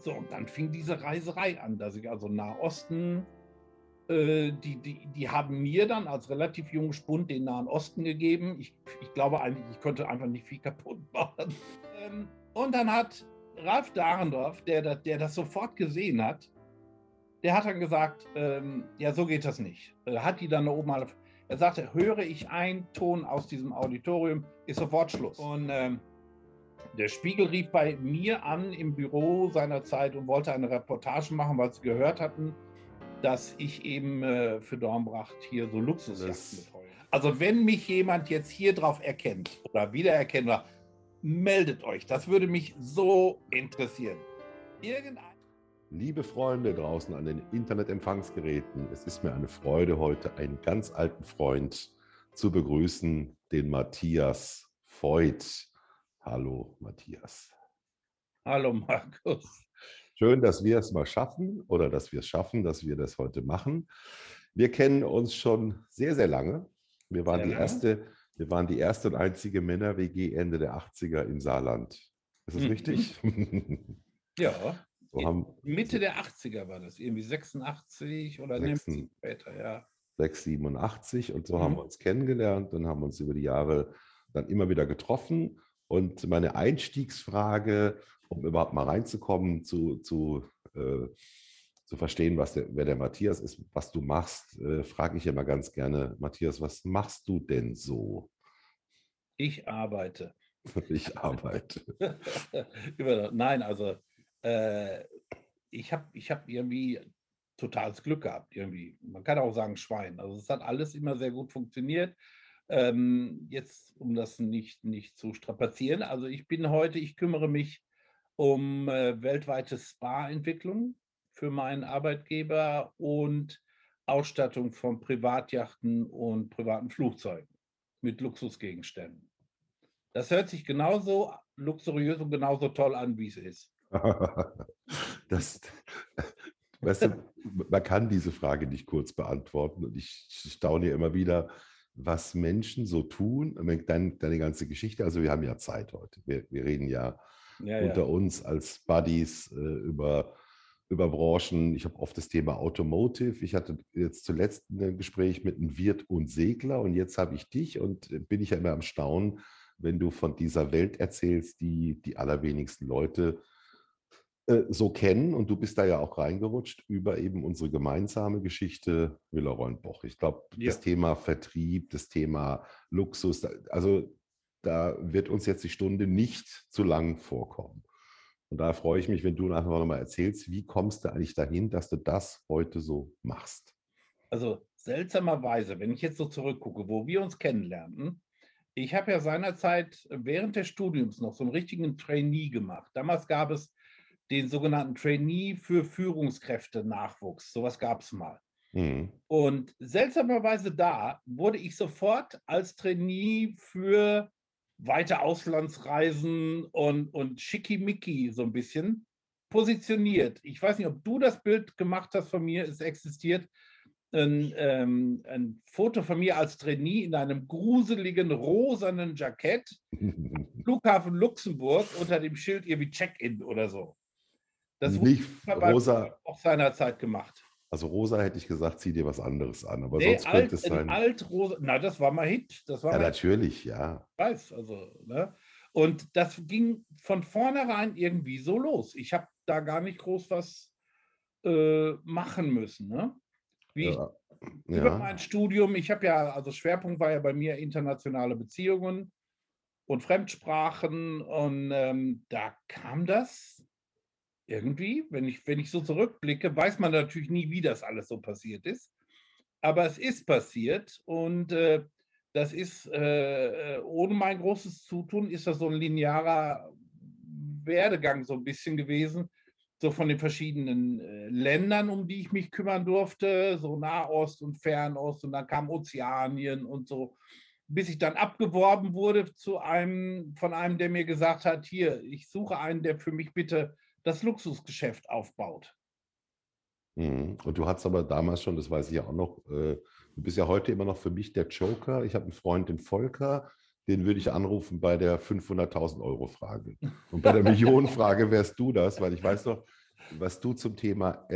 So, und dann fing diese Reiserei an, dass ich also Nahosten, äh, die, die, die haben mir dann als relativ junger Spund den Nahen Osten gegeben. Ich, ich glaube eigentlich, ich konnte einfach nicht viel kaputt machen. Ähm, und dann hat Ralf Dahrendorf, der, der das sofort gesehen hat, der hat dann gesagt, ähm, ja, so geht das nicht. Er hat die dann da oben mal, er sagte, höre ich einen Ton aus diesem Auditorium, ist sofort Schluss. Und ähm, der Spiegel rief bei mir an im Büro seinerzeit und wollte eine Reportage machen, weil sie gehört hatten, dass ich eben äh, für Dornbracht hier so Luxusjachten betreue. Also wenn mich jemand jetzt hier drauf erkennt oder wiedererkennt, meldet euch. Das würde mich so interessieren. Irgendein Liebe Freunde draußen an den Internetempfangsgeräten, es ist mir eine Freude, heute einen ganz alten Freund zu begrüßen, den Matthias Voigt. Hallo, Matthias. Hallo, Markus. Schön, dass wir es mal schaffen oder dass wir es schaffen, dass wir das heute machen. Wir kennen uns schon sehr, sehr lange. Wir waren, die erste, wir waren die erste und einzige Männer-WG Ende der 80er im Saarland. Ist das mhm. richtig? ja. So haben, Mitte der 80er war das, irgendwie 86 oder 6, später, ja. 6, 87 und so mhm. haben wir uns kennengelernt und haben uns über die Jahre dann immer wieder getroffen. Und meine Einstiegsfrage, um überhaupt mal reinzukommen, zu, zu, äh, zu verstehen, was der, wer der Matthias ist, was du machst, äh, frage ich immer ganz gerne, Matthias, was machst du denn so? Ich arbeite. Ich arbeite. Nein, also äh, ich habe ich hab irgendwie totales Glück gehabt, irgendwie. Man kann auch sagen Schwein. Also es hat alles immer sehr gut funktioniert. Ähm, jetzt, um das nicht, nicht zu strapazieren, also ich bin heute, ich kümmere mich um äh, weltweite Spa-Entwicklung für meinen Arbeitgeber und Ausstattung von Privatjachten und privaten Flugzeugen mit Luxusgegenständen. Das hört sich genauso luxuriös und genauso toll an, wie es ist. das, weißt du, man kann diese Frage nicht kurz beantworten und ich staune immer wieder, was Menschen so tun. Deine, deine ganze Geschichte, also wir haben ja Zeit heute. Wir, wir reden ja, ja unter ja. uns als Buddies äh, über, über Branchen. Ich habe oft das Thema Automotive. Ich hatte jetzt zuletzt ein Gespräch mit einem Wirt und Segler und jetzt habe ich dich und bin ich ja immer am Staunen, wenn du von dieser Welt erzählst, die die allerwenigsten Leute äh, so kennen und du bist da ja auch reingerutscht über eben unsere gemeinsame Geschichte Villeroy-Boch. Ich glaube, ja. das Thema Vertrieb, das Thema Luxus, also da wird uns jetzt die Stunde nicht zu lang vorkommen. Und da freue ich mich, wenn du nachher nochmal erzählst, wie kommst du eigentlich dahin, dass du das heute so machst? Also seltsamerweise, wenn ich jetzt so zurückgucke, wo wir uns kennenlernten, ich habe ja seinerzeit während des Studiums noch so einen richtigen Trainee gemacht. Damals gab es den sogenannten Trainee für Führungskräfte-Nachwuchs. Sowas gab es mal. Mhm. Und seltsamerweise da wurde ich sofort als Trainee für weite Auslandsreisen und, und Schickimicki so ein bisschen positioniert. Ich weiß nicht, ob du das Bild gemacht hast von mir, es existiert ein, ähm, ein Foto von mir als Trainee in einem gruseligen rosanen Jackett, Flughafen Luxemburg unter dem Schild irgendwie Check-in oder so. Das wurde rosa, auch seinerzeit gemacht. Also rosa hätte ich gesagt, zieh dir was anderes an. Aber nee, sonst alt, könnte es sein. Alt-rosa, na, das war mal Hit. Das war ja, natürlich, ja. Ich weiß, also, ne? Und das ging von vornherein irgendwie so los. Ich habe da gar nicht groß was äh, machen müssen. Ne? Wie ja. ich, über ja. mein Studium, ich habe ja, also Schwerpunkt war ja bei mir internationale Beziehungen und Fremdsprachen und ähm, da kam das irgendwie, wenn ich, wenn ich so zurückblicke, weiß man natürlich nie, wie das alles so passiert ist. Aber es ist passiert und äh, das ist, äh, äh, ohne mein großes Zutun, ist das so ein linearer Werdegang so ein bisschen gewesen, so von den verschiedenen äh, Ländern, um die ich mich kümmern durfte, so Nahost und Fernost und dann kam Ozeanien und so, bis ich dann abgeworben wurde zu einem, von einem, der mir gesagt hat, hier, ich suche einen, der für mich bitte das Luxusgeschäft aufbaut. Mhm. Und du hattest aber damals schon, das weiß ich ja auch noch, äh, du bist ja heute immer noch für mich der Joker. Ich habe einen Freund, den Volker, den würde ich anrufen bei der 500.000 Euro Frage. Und bei der Millionenfrage wärst du das, weil ich weiß noch, was du zum Thema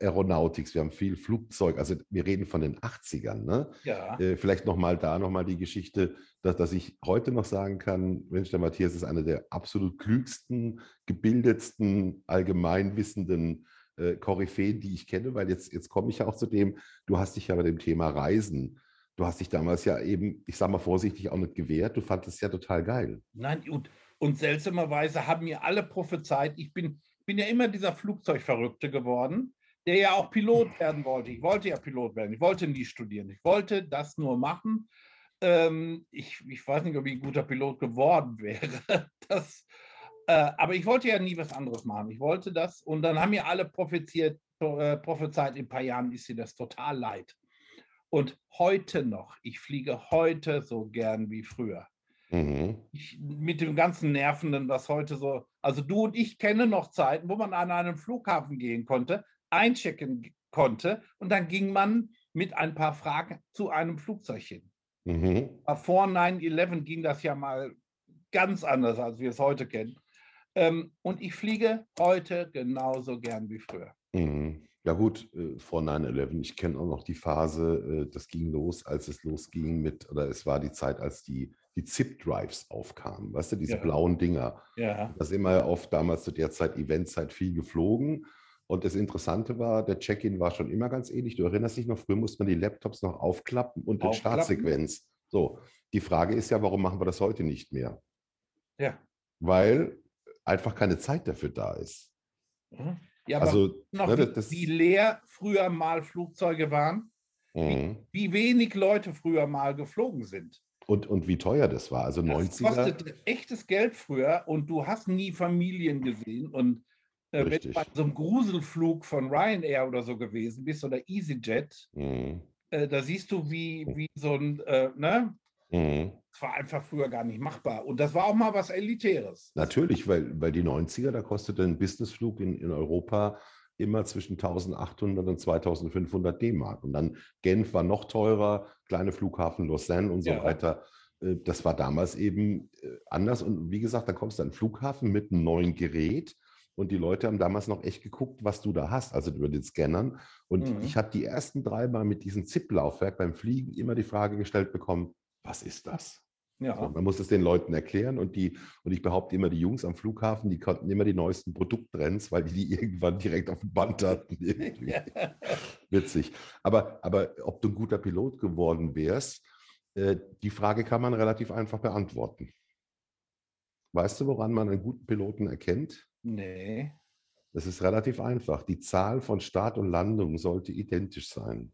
Aeronautik, wir haben viel Flugzeug, also wir reden von den 80ern, ne? Ja. Äh, vielleicht nochmal da nochmal die Geschichte, dass, dass ich heute noch sagen kann, Mensch, der Matthias ist einer der absolut klügsten, gebildetsten, allgemeinwissenden äh, Koryphäen, die ich kenne, weil jetzt, jetzt komme ich ja auch zu dem, du hast dich ja bei dem Thema Reisen, du hast dich damals ja eben, ich sage mal vorsichtig, auch nicht gewehrt, du fandest es ja total geil. Nein, und, und seltsamerweise haben mir alle prophezeit, ich bin, bin ja immer dieser Flugzeugverrückte geworden, der ja auch Pilot werden wollte. Ich wollte ja Pilot werden, ich wollte nie studieren, ich wollte das nur machen. Ähm, ich, ich weiß nicht, ob ich ein guter Pilot geworden wäre. Das, äh, aber ich wollte ja nie was anderes machen. Ich wollte das und dann haben mir alle propheziert, äh, prophezeit, in ein paar Jahren ist dir das total leid. Und heute noch, ich fliege heute so gern wie früher. Mhm. Ich, mit dem ganzen Nervenden, was heute so, also du und ich kennen noch Zeiten, wo man an einen Flughafen gehen konnte, einchecken konnte und dann ging man mit ein paar Fragen zu einem Flugzeug hin. Mhm. Vor 9-11 ging das ja mal ganz anders, als wir es heute kennen. Ähm, und ich fliege heute genauso gern wie früher. Mhm. Ja gut, äh, vor 9-11, ich kenne auch noch die Phase, äh, das ging los, als es losging mit, oder es war die Zeit, als die, die ZIP-Drives aufkamen, weißt du, diese ja. blauen Dinger. Ja. Da sind wir oft damals zu der Zeit, Eventzeit, viel geflogen. Und das Interessante war, der Check-in war schon immer ganz ähnlich. Du erinnerst dich noch, früher musste man die Laptops noch aufklappen und in Startsequenz. So, die Frage ist ja, warum machen wir das heute nicht mehr? Ja. Weil einfach keine Zeit dafür da ist. Mhm. Ja, aber also, noch, ne, das, wie leer früher mal Flugzeuge waren, mhm. wie, wie, wenig Leute früher mal geflogen sind. Und, und wie teuer das war. Also das 90er. kostet echtes Geld früher und du hast nie Familien gesehen. Und äh, wenn du bei so einem Gruselflug von Ryanair oder so gewesen bist oder EasyJet, mhm. äh, da siehst du, wie, wie so ein, äh, ne? Mhm. Das war einfach früher gar nicht machbar. Und das war auch mal was Elitäres. Natürlich, weil, weil die 90er, da kostete ein Businessflug in, in Europa immer zwischen 1800 und 2500 D-Mark. Und dann Genf war noch teurer, kleine Flughafen Lausanne und so ja. weiter. Äh, das war damals eben äh, anders. Und wie gesagt, da kommst du an den Flughafen mit einem neuen Gerät. Und die Leute haben damals noch echt geguckt, was du da hast, also über den Scannern. Und mhm. ich habe die ersten drei Mal mit diesem ZIP-Laufwerk beim Fliegen immer die Frage gestellt bekommen, was ist das? Ja. So, man muss es den Leuten erklären und die, und ich behaupte immer, die Jungs am Flughafen, die konnten immer die neuesten Produkttrends, weil die die irgendwann direkt auf dem Band hatten. Witzig. Aber, aber ob du ein guter Pilot geworden wärst, äh, die Frage kann man relativ einfach beantworten. Weißt du, woran man einen guten Piloten erkennt? Nee. Das ist relativ einfach. Die Zahl von Start und Landung sollte identisch sein.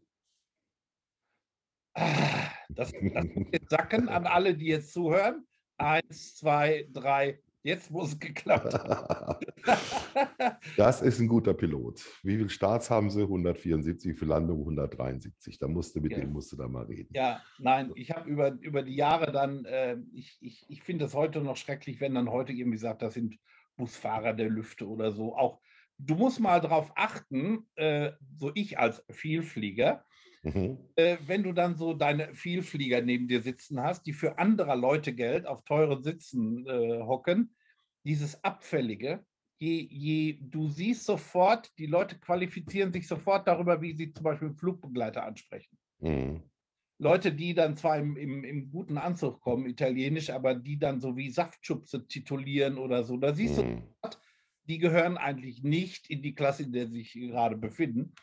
Ah, das, das muss jetzt sacken an alle, die jetzt zuhören. Eins, zwei, drei. Jetzt muss es geklappt haben. das ist ein guter Pilot. Wie viele Starts haben sie? 174, für Landung 173. Da musste mit ja. dem musste da mal reden. Ja, nein, ich habe über, über die Jahre dann, äh, ich, ich, ich finde es heute noch schrecklich, wenn dann heute irgendwie sagt, das sind Busfahrer der Lüfte oder so. Auch du musst mal darauf achten, äh, so ich als Vielflieger, Mhm. Äh, wenn du dann so deine Vielflieger neben dir sitzen hast, die für anderer Leute Geld auf teuren Sitzen äh, hocken, dieses Abfällige, je, je, du siehst sofort, die Leute qualifizieren sich sofort darüber, wie sie zum Beispiel Flugbegleiter ansprechen. Mhm. Leute, die dann zwar im, im, im, guten Anzug kommen, italienisch, aber die dann so wie Saftschubse titulieren oder so, da siehst mhm. du sofort, die gehören eigentlich nicht in die Klasse, in der sie sich gerade befinden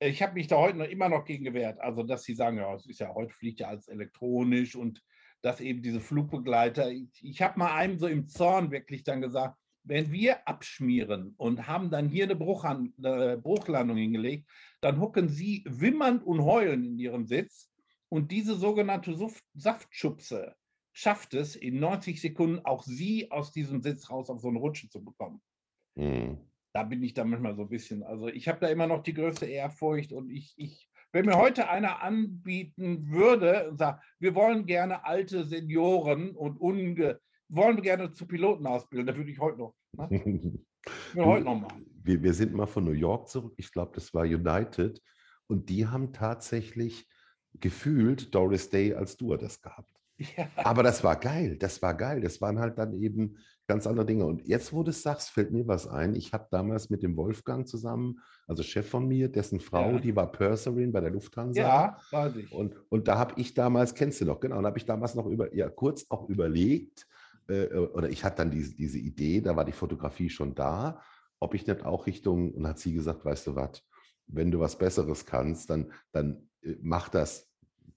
ich habe mich da heute noch immer noch gegen gewehrt. Also, dass sie sagen, ja, es ist ja heute fliegt ja alles elektronisch und dass eben diese Flugbegleiter, ich, ich habe mal einem so im Zorn wirklich dann gesagt, wenn wir abschmieren und haben dann hier eine, Bruchhand, eine Bruchlandung hingelegt, dann hucken sie wimmernd und heulen in ihrem Sitz und diese sogenannte Saftschubse schafft es, in 90 Sekunden auch sie aus diesem Sitz raus auf so eine Rutsche zu bekommen. Mhm da bin ich da manchmal so ein bisschen. Also ich habe da immer noch die größte Ehrfurcht und ich, ich, wenn mir heute einer anbieten würde und sagt, wir wollen gerne alte Senioren und unge, wollen wir gerne zu Piloten ausbilden, da würde ich heute noch. Ne? wir, heute noch mal. Wir, wir sind mal von New York zurück, ich glaube, das war United, und die haben tatsächlich gefühlt Doris Day als Stewardess gehabt. Ja. Aber das war geil, das war geil. Das waren halt dann eben ganz andere Dinge. Und jetzt, wo du es sagst, fällt mir was ein. Ich habe damals mit dem Wolfgang zusammen, also Chef von mir, dessen Frau, ja. die war Purserin bei der Lufthansa. Ja, weiß ich. Und, und da habe ich damals, kennst du noch, genau, da habe ich damals noch über, ja, kurz auch überlegt, äh, oder ich hatte dann diese, diese Idee, da war die Fotografie schon da, ob ich nicht auch Richtung, und hat sie gesagt, weißt du was, wenn du was Besseres kannst, dann, dann äh, mach das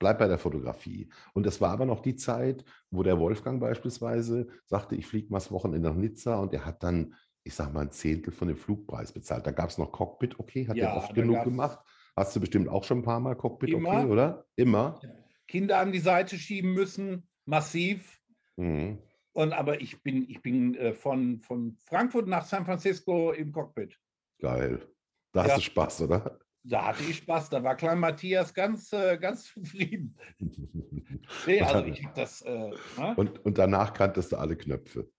bleib bei der Fotografie. Und das war aber noch die Zeit, wo der Wolfgang beispielsweise sagte, ich fliege mal das Wochenende nach Nizza und er hat dann, ich sag mal, ein Zehntel von dem Flugpreis bezahlt. Da gab es noch Cockpit, okay, hat ja, er oft genug gemacht. Hast du bestimmt auch schon ein paar Mal Cockpit, immer, okay, oder? Immer. Kinder an die Seite schieben müssen, massiv. Mhm. Und aber ich bin, ich bin äh, von, von Frankfurt nach San Francisco im Cockpit. Geil. Da ja. hast du Spaß, oder? Da hatte ich Spaß, da war Klein Matthias ganz, äh, ganz zufrieden. nee, also ich habe das. Äh, ne? und, und danach kanntest du alle Knöpfe.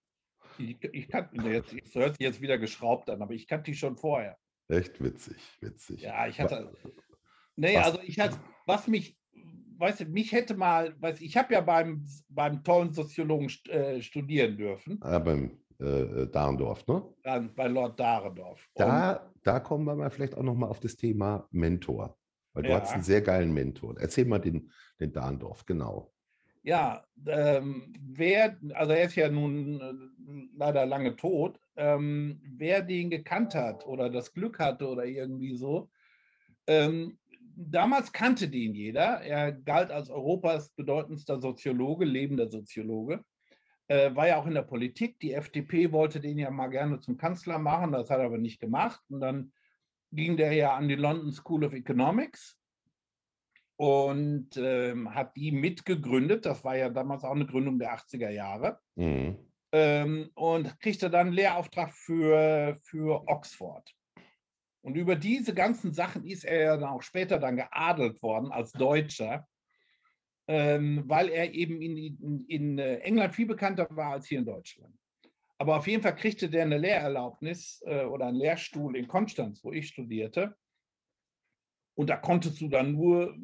Ich, ich kannte, jetzt, jetzt hört sich jetzt wieder geschraubt an, aber ich kannte die schon vorher. Echt witzig, witzig. Ja, ich hatte. Nee, was? also ich hatte, was mich, weißt du, mich hätte mal, weiß ich habe ja beim, beim tollen Soziologen äh, studieren dürfen. Ah, beim äh, äh, Dahrendorf, ne? Dann bei Lord Dahrendorf. Da, da kommen wir mal vielleicht auch nochmal auf das Thema Mentor. Weil du ja. hast einen sehr geilen Mentor. Erzähl mal den, den Dahrendorf, genau. Ja, ähm, wer, also er ist ja nun äh, leider lange tot, ähm, wer den gekannt hat oder das Glück hatte oder irgendwie so, ähm, damals kannte den jeder. Er galt als Europas bedeutendster Soziologe, lebender Soziologe äh, war ja auch in der Politik. Die FDP wollte den ja mal gerne zum Kanzler machen, das hat er aber nicht gemacht. Und dann ging der ja an die London School of Economics und ähm, hat die mitgegründet. Das war ja damals auch eine Gründung der 80er Jahre. Mhm. Ähm, und kriegte dann einen Lehrauftrag für, für Oxford. Und über diese ganzen Sachen ist er ja dann auch später dann geadelt worden als Deutscher ähm, weil er eben in, in, in, äh, England viel bekannter war als hier in Deutschland. Aber auf jeden Fall kriegte der eine Lehrerlaubnis äh, oder einen Lehrstuhl in Konstanz, wo ich studierte. Und da konntest du dann nur,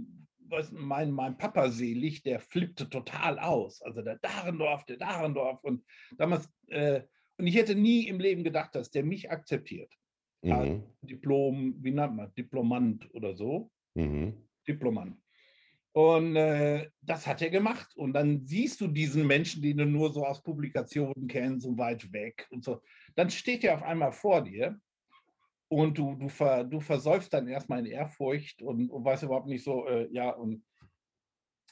was, mein, mein Papa selig, der flippte total aus. Also der Dahrendorf, der Dahrendorf. Und damals, äh, und ich hätte nie im Leben gedacht, dass der mich akzeptiert. Mhm. Diplom, wie nennt man, Diplomant oder so. Mhm. Diplomant. Und äh, das hat er gemacht. Und dann siehst du diesen Menschen, den du nur so aus Publikationen kennst, so weit weg und so. Dann steht er auf einmal vor dir und du, du, ver, du versäufst dann erstmal in Ehrfurcht und, und weißt überhaupt nicht so, äh, ja, und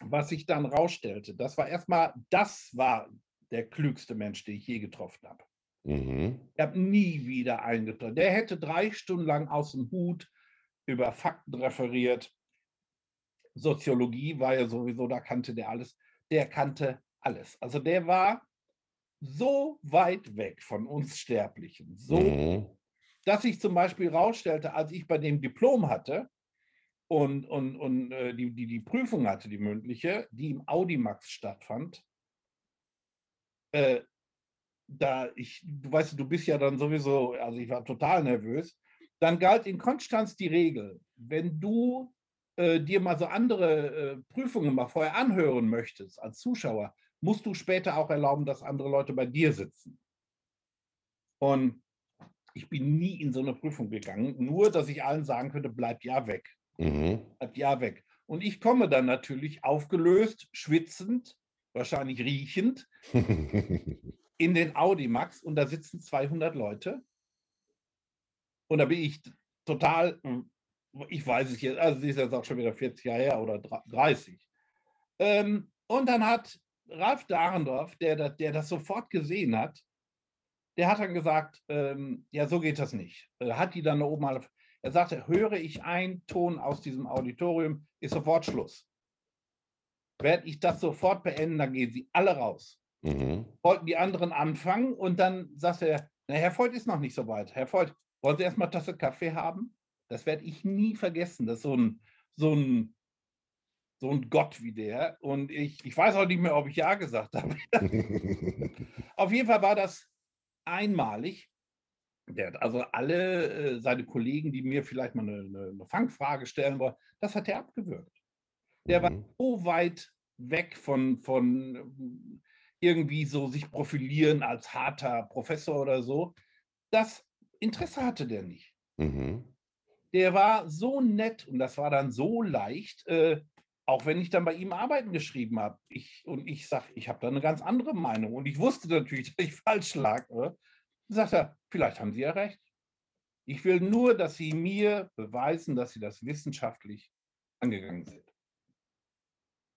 was sich dann rausstellte, das war erstmal, das war der klügste Mensch, den ich je getroffen habe. Mhm. Ich habe nie wieder eingetroffen. Der hätte drei Stunden lang aus dem Hut über Fakten referiert Soziologie war ja sowieso, da kannte der alles. Der kannte alles. Also der war so weit weg von uns Sterblichen, so, mhm. dass ich zum Beispiel rausstellte, als ich bei dem Diplom hatte und, und, und äh, die, die, die Prüfung hatte, die mündliche, die im Audimax stattfand, äh, da ich, du weißt, du bist ja dann sowieso, also ich war total nervös, dann galt in Konstanz die Regel, wenn du äh, dir mal so andere äh, Prüfungen mal vorher anhören möchtest als Zuschauer, musst du später auch erlauben, dass andere Leute bei dir sitzen. Und ich bin nie in so eine Prüfung gegangen, nur dass ich allen sagen könnte, bleib ja weg. Mhm. Bleib ja weg. Und ich komme dann natürlich aufgelöst, schwitzend, wahrscheinlich riechend, in den Audimax und da sitzen 200 Leute. Und da bin ich total hm, ich weiß es jetzt, also sie ist jetzt auch schon wieder 40 Jahre her oder 30. Ähm, und dann hat Ralf Dahrendorf, der, der das sofort gesehen hat, der hat dann gesagt, ähm, ja, so geht das nicht. Er hat die dann oben mal, er sagte, höre ich einen Ton aus diesem Auditorium, ist sofort Schluss. Werde ich das sofort beenden, dann gehen sie alle raus. Mhm. Wollten die anderen anfangen und dann sagte er, na, Herr Voigt ist noch nicht so weit. Herr Voigt, wollen Sie erstmal Tasse Kaffee haben? Das werde ich nie vergessen. Das ist so ein, so ein, so ein Gott wie der. Und ich, ich weiß auch nicht mehr, ob ich Ja gesagt habe. Auf jeden Fall war das einmalig. Der hat also alle äh, seine Kollegen, die mir vielleicht mal eine, eine, eine Fangfrage stellen wollen, das hat er abgewürgt. Der mhm. war so weit weg von, von irgendwie so sich profilieren als harter Professor oder so. Das Interesse hatte der nicht. Mhm. Der war so nett und das war dann so leicht, äh, auch wenn ich dann bei ihm Arbeiten geschrieben habe. Ich, und ich sage, ich habe da eine ganz andere Meinung. Und ich wusste natürlich, dass ich falsch lag. Dann sagt er, vielleicht haben Sie ja recht. Ich will nur, dass Sie mir beweisen, dass Sie das wissenschaftlich angegangen sind.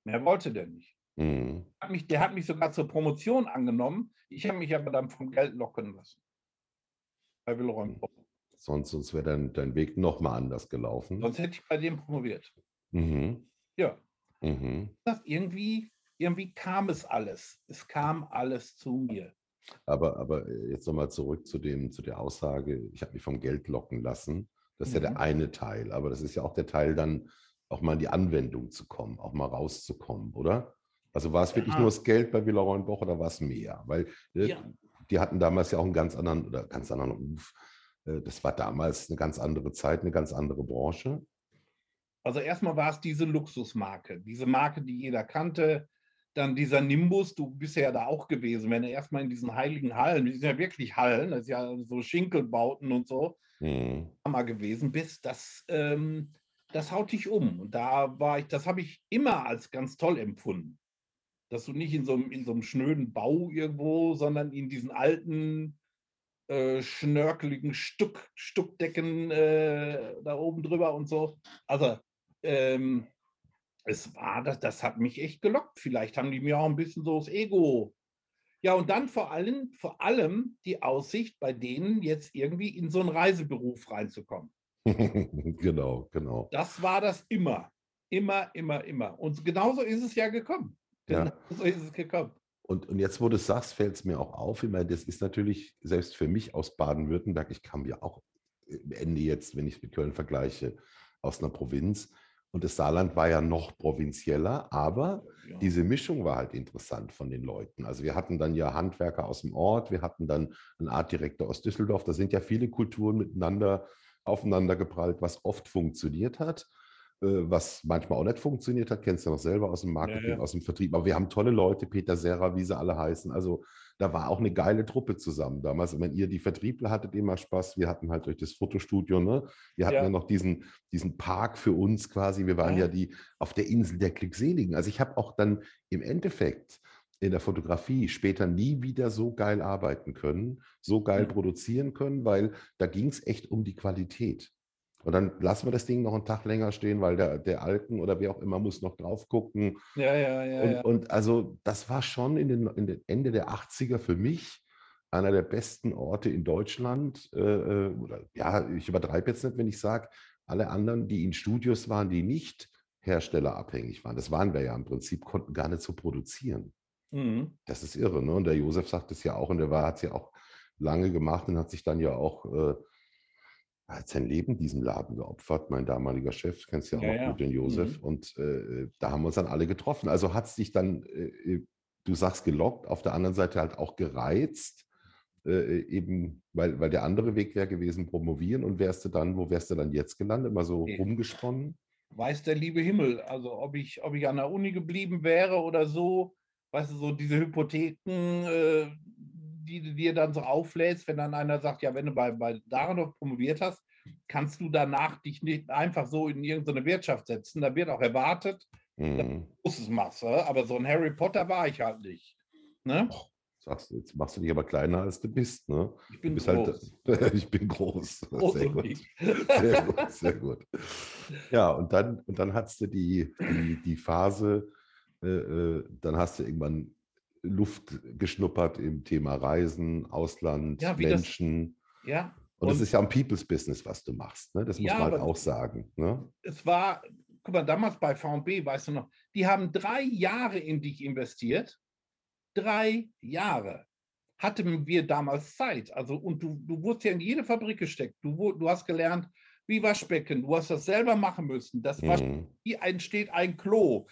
Mehr wollte der nicht. Mhm. Hat mich, der hat mich sogar zur Promotion angenommen. Ich habe mich aber dann vom Geld locken lassen. Bei Wilhelm Sonst, sonst wäre dein, dein Weg nochmal anders gelaufen. Sonst hätte ich bei dem promoviert. Mhm. Ja. Mhm. Das irgendwie, irgendwie kam es alles. Es kam alles zu mir. Aber, aber äh, jetzt nochmal zurück zu, dem, zu der Aussage, ich habe mich vom Geld locken lassen. Das ist mhm. ja der mhm. eine Teil, aber das ist ja auch der Teil, dann auch mal in die Anwendung zu kommen, auch mal rauszukommen, oder? Also war es wirklich ja. nur das Geld bei Villa Reunboch oder war es mehr? Weil äh, ja. die hatten damals ja auch einen ganz anderen oder ganz anderen Ruf. Äh, das war damals eine ganz andere Zeit, eine ganz andere Branche. Also erstmal war es diese Luxusmarke, diese Marke, die jeder kannte. Dann dieser Nimbus, du bist ja da auch gewesen, wenn du erstmal in diesen heiligen Hallen, die sind ja wirklich Hallen, das ist ja so Schinkelbauten und so, mhm. mal gewesen bist, das, ähm, das haut dich um. Und da war ich, das habe ich immer als ganz toll empfunden. Dass du nicht in so, einem, in so einem schnöden Bau irgendwo, sondern in diesen alten, äh, schnörkeligen Stuck, Stuckdecken äh, da oben drüber und so. Also ähm, es war, das, das hat mich echt gelockt. Vielleicht haben die mir auch ein bisschen so das Ego. Ja, und dann vor allem, vor allem die Aussicht, bei denen jetzt irgendwie in so einen Reiseberuf reinzukommen. genau, genau. Das war das immer. Immer, immer, immer. Und genauso ist es ja gekommen. Genau ja. so ist es gekommen. Und, und jetzt, wo du es sagst, fällt es mir auch auf. Ich meine, das ist natürlich, selbst für mich aus Baden-Württemberg, ich kam ja auch Ende jetzt, wenn ich es mit Köln vergleiche, aus einer Provinz. Und das Saarland war ja noch provinzieller, aber ja. diese Mischung war halt interessant von den Leuten. Also wir hatten dann ja Handwerker aus dem Ort, wir hatten dann einen Artdirektor aus Düsseldorf. Da sind ja viele Kulturen miteinander aufeinander geprallt, was oft funktioniert hat, äh, was manchmal auch nicht funktioniert hat. Kennst du ja noch selber aus dem Marketing, ja, ja. aus dem Vertrieb. Aber wir haben tolle Leute, Peter Serra, wie sie alle heißen. Also da war auch eine geile Truppe zusammen damals. Wenn ihr die Vertriebler hattet immer Spaß. Wir hatten halt durch das Fotostudio, ne? Wir hatten ja, ja noch diesen, diesen Park für uns quasi. Wir waren ja, ja die auf der Insel der Glückseligen. Also ich habe auch dann im Endeffekt in der Fotografie später nie wieder so geil arbeiten können, so geil mhm. produzieren können, weil da ging es echt um die Qualität. Und dann lassen wir das Ding noch einen Tag länger stehen, weil der, der Alten oder wer auch immer muss noch drauf gucken. Ja, ja, ja. Und, ja. und also das war schon in den, in den Ende der 80er für mich einer der besten Orte in Deutschland. Äh, äh, oder ja, ich übertreibe jetzt nicht, wenn ich sage, alle anderen, die in Studios waren, die nicht herstellerabhängig waren, das waren wir ja im Prinzip, konnten gar nicht so produzieren. Mhm. Das ist irre. Ne? Und der Josef sagt es ja auch, und der hat es ja auch lange gemacht und hat sich dann ja auch äh, hat sein Leben diesem Laden geopfert, mein damaliger Chef, kennst ja auch ja, noch ja. gut, den Josef. Mhm. Und äh, da haben wir uns dann alle getroffen. Also hat es dich dann, äh, äh, du sagst gelockt, auf der anderen Seite halt auch gereizt, äh, eben, weil, weil der andere Weg wäre gewesen, promovieren. Und wärst du dann, wo wärst du dann jetzt gelandet? Mal so okay. rumgesponnen? Weiß der liebe Himmel. Also ob ich, ob ich an der Uni geblieben wäre oder so, weißt du, so diese Hypotheken, äh, die du dir dann so auflädst, wenn dann einer sagt, ja, wenn du bei, bei Daranov promoviert hast, kannst du danach dich nicht einfach so in irgendeine Wirtschaft setzen. Da wird auch erwartet, mhm. dass du großes machst. Aber so ein Harry Potter war ich halt nicht. Ne? Oh, sagst jetzt machst du dich aber kleiner, als du bist. Ne? Ich bin groß. Halt, ich bin groß. groß sehr, gut. sehr gut. Sehr gut. Ja, und dann, und dann hast du die, die, die Phase, äh, äh, dann hast du irgendwann Luft geschnuppert im Thema Reisen, Ausland, ja, Menschen. Das, ja. Und, und das ist ja ein People's Business, was du machst. Ne? Das muss ja, man halt auch sagen. Ne? Es war, guck mal, damals bei VB, weißt du noch, die haben drei Jahre in dich investiert. Drei Jahre hatten wir damals Zeit. Also, und du, du wurdest ja in jede Fabrik gesteckt. Du, du hast gelernt, wie Waschbecken. Du hast das selber machen müssen. Das mhm. wie entsteht ein Klo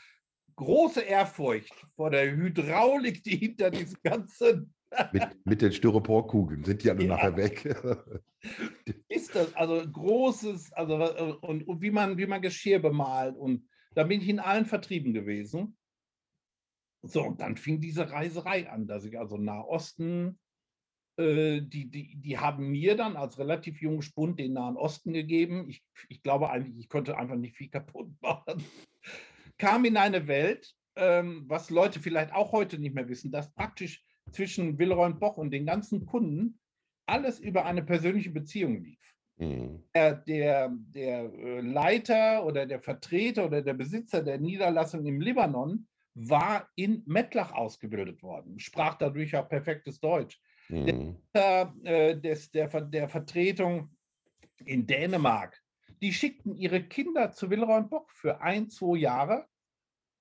große Ehrfurcht vor der Hydraulik, die hinter diesem ganzen. mit, mit den Styroporkugeln sind die alle ja. nachher weg. ist das also großes, also und, und, wie man wie man Geschirr bemalt und da bin ich in allen Vertrieben gewesen. So, und dann fing diese Reiserei an, dass ich also Nahosten, äh, die, die, die haben mir dann als relativ junger Spund den Nahen Osten gegeben. Ich, ich glaube eigentlich, ich konnte einfach nicht viel kaputt machen. Kam in eine Welt, ähm, was Leute vielleicht auch heute nicht mehr wissen, dass praktisch zwischen Wilroy Boch und den ganzen Kunden alles über eine persönliche Beziehung lief. Mhm. Der, der, der äh, Leiter oder der Vertreter oder der Besitzer der Niederlassung im Libanon war in Mettlach ausgebildet worden, sprach dadurch auch perfektes Deutsch. Mhm. Der, äh, des, der, der Vertretung in Dänemark, die schickten ihre Kinder zu Wilroy Bock für ein, zwei Jahre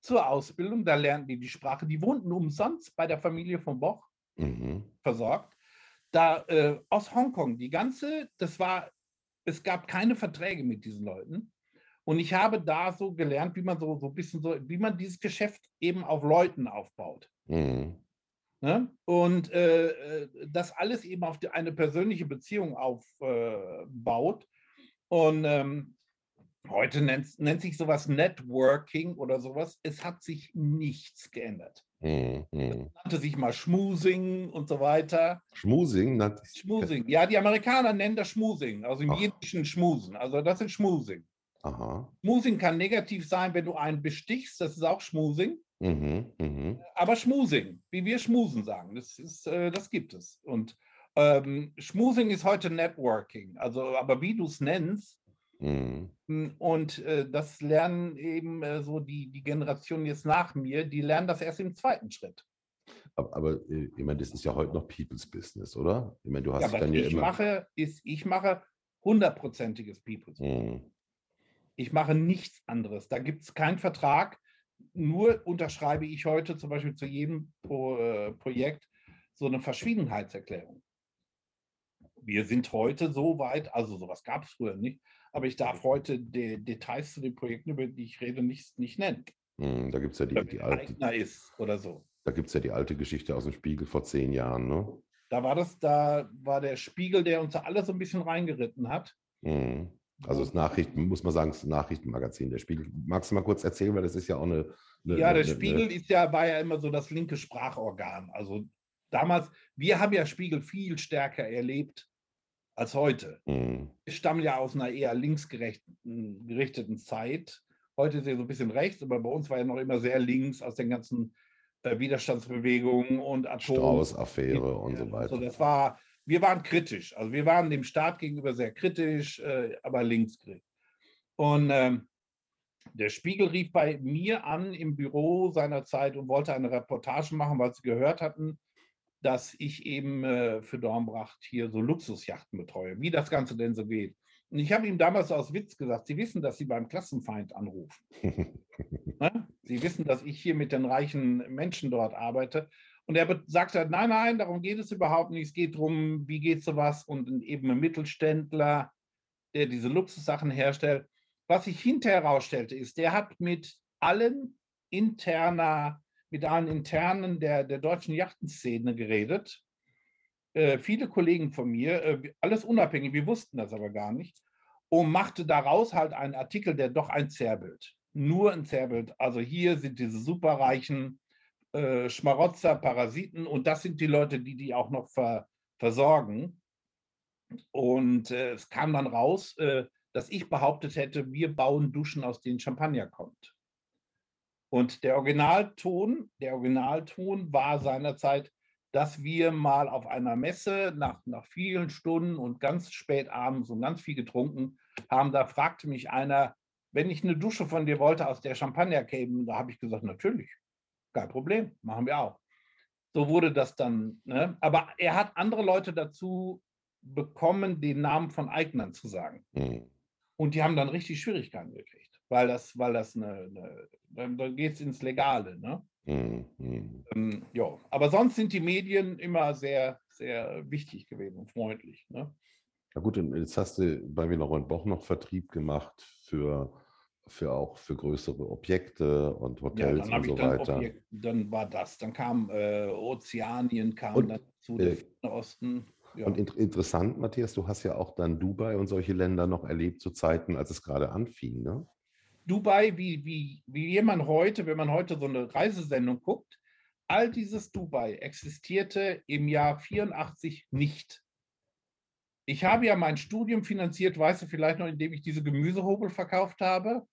zur Ausbildung. Da lernten die die Sprache. Die wohnten umsonst bei der Familie von Boch mhm. versorgt. Da äh, aus Hongkong, die ganze, das war, es gab keine Verträge mit diesen Leuten. Und ich habe da so gelernt, wie man so, so ein bisschen so, wie man dieses Geschäft eben auf Leuten aufbaut. Mhm. Ne? Und äh, äh das alles eben auf die, eine persönliche Beziehung aufbaut. Äh, und ähm, heute nennt, nennt sich sowas Networking oder sowas. Es hat sich nichts geändert. Mhm. nannte sich mal Schmusing und so weiter. Schmusing? Nannte Schmusing. Ja, die Amerikaner nennen das Schmusing, also im jiddischen Schmusen. Also das ist Schmusing. Aha. Schmusing kann negativ sein, wenn du einen bestichst, das ist auch Schmusing. Mhm, mh. Aber Schmusing, wie wir Schmusen sagen, das, ist, äh, das gibt es. Und ähm, Schmusing ist heute Networking. Also, aber wie du es nennst, Mhm. Hm, und äh, das lernen eben äh, so die, die Generation jetzt nach mir, die lernen das erst im zweiten Schritt. Aber, aber äh, ich meine, das ist ja heute noch People's Business, oder? Ich meine, du hast ja, dann ja ich immer. Mache, ist, ich mache hundertprozentiges People's Business. Mhm. Ich mache nichts anderes. Da gibt es keinen Vertrag. Nur unterschreibe ich heute zum Beispiel zu jedem Pro, äh, Projekt so eine Verschwiegenheitserklärung. Wir sind heute so weit, also sowas gab es früher nicht, aber ich darf heute die Details zu den Projekten, über die ich rede, nicht, nicht nennen. Hm, da gibt es ja die, die alte. ist oder so. Da gibt es ja die alte Geschichte aus dem Spiegel vor zehn Jahren, ne? Da war das, da war der Spiegel, der uns alle so ein bisschen reingeritten hat. Hm. Also das Nachrichten, muss man sagen, das Nachrichtenmagazin, der Spiegel. Magst du mal kurz erzählen, weil das ist ja auch eine. eine ja, der eine, Spiegel eine, ist ja, war ja immer so das linke Sprachorgan. Also damals, wir haben ja Spiegel viel stärker erlebt als heute. Mhm. Wir stammen ja aus einer eher linksgerichteten Zeit. Heute ist er so ein bisschen rechts, aber bei uns war er noch immer sehr links aus den ganzen äh, Widerstandsbewegungen und Atom. Strauß-Affäre und so weiter. Also das war, wir waren kritisch. Also wir waren dem Staat gegenüber sehr kritisch, äh, aber linksgerichtet. Und ähm, der Spiegel rief bei mir an im Büro seinerzeit und wollte eine Reportage machen, weil sie gehört hatten, dass ich eben äh, für Dornbracht hier so Luxusjachten betreue, wie das Ganze denn so geht. Und ich habe ihm damals aus Witz gesagt, Sie wissen, dass Sie beim Klassenfeind anrufen. ne? Sie wissen, dass ich hier mit den reichen Menschen dort arbeite. Und er sagte, nein, nein, darum geht es überhaupt nicht. Es geht darum, wie geht sowas und eben ein Mittelständler, der diese Luxussachen herstellt. Was sich hinterher herausstellte, ist, der hat mit allen interner mit allen Internen der, der deutschen Yachtenszene geredet. Äh, viele Kollegen von mir, äh, alles unabhängig, wir wussten das aber gar nicht, und machte daraus halt einen Artikel, der doch ein Zerrbild, nur ein Zerrbild. Also hier sind diese superreichen äh, Schmarotzer, Parasiten und das sind die Leute, die die auch noch ver, versorgen. Und äh, es kam dann raus, äh, dass ich behauptet hätte, wir bauen Duschen, aus denen Champagner kommt. Und der Originalton, der Originalton war seinerzeit, dass wir mal auf einer Messe nach, nach vielen Stunden und ganz spät abends und ganz viel getrunken haben. Da fragte mich einer, wenn ich eine Dusche von dir wollte, aus der Champagner kämen, da habe ich gesagt, natürlich, kein Problem, machen wir auch. So wurde das dann. Ne? Aber er hat andere Leute dazu bekommen, den Namen von Eignern zu sagen. Mhm. Und die haben dann richtig Schwierigkeiten gekriegt weil das, weil das eine, eine dann, dann geht es ins Legale. Ne? Mhm. Ähm, ja, aber sonst sind die Medien immer sehr, sehr wichtig gewesen und freundlich. Ne? Ja gut, jetzt hast du bei mir noch in Boch noch Vertrieb gemacht für, für auch für größere Objekte und Hotels ja, und so dann weiter. Objekt, dann war das, dann kam äh, Ozeanien, kam und, dann zu äh, Osten. Ja. Und in, interessant, Matthias, du hast ja auch dann Dubai und solche Länder noch erlebt zu Zeiten, als es gerade anfing, ne? Dubai, wie, wie, wie jemand heute, wenn man heute so eine Reisesendung guckt, all dieses Dubai existierte im Jahr 84 nicht. Ich habe ja mein Studium finanziert, weißt du vielleicht noch, indem ich diese Gemüsehobel verkauft habe.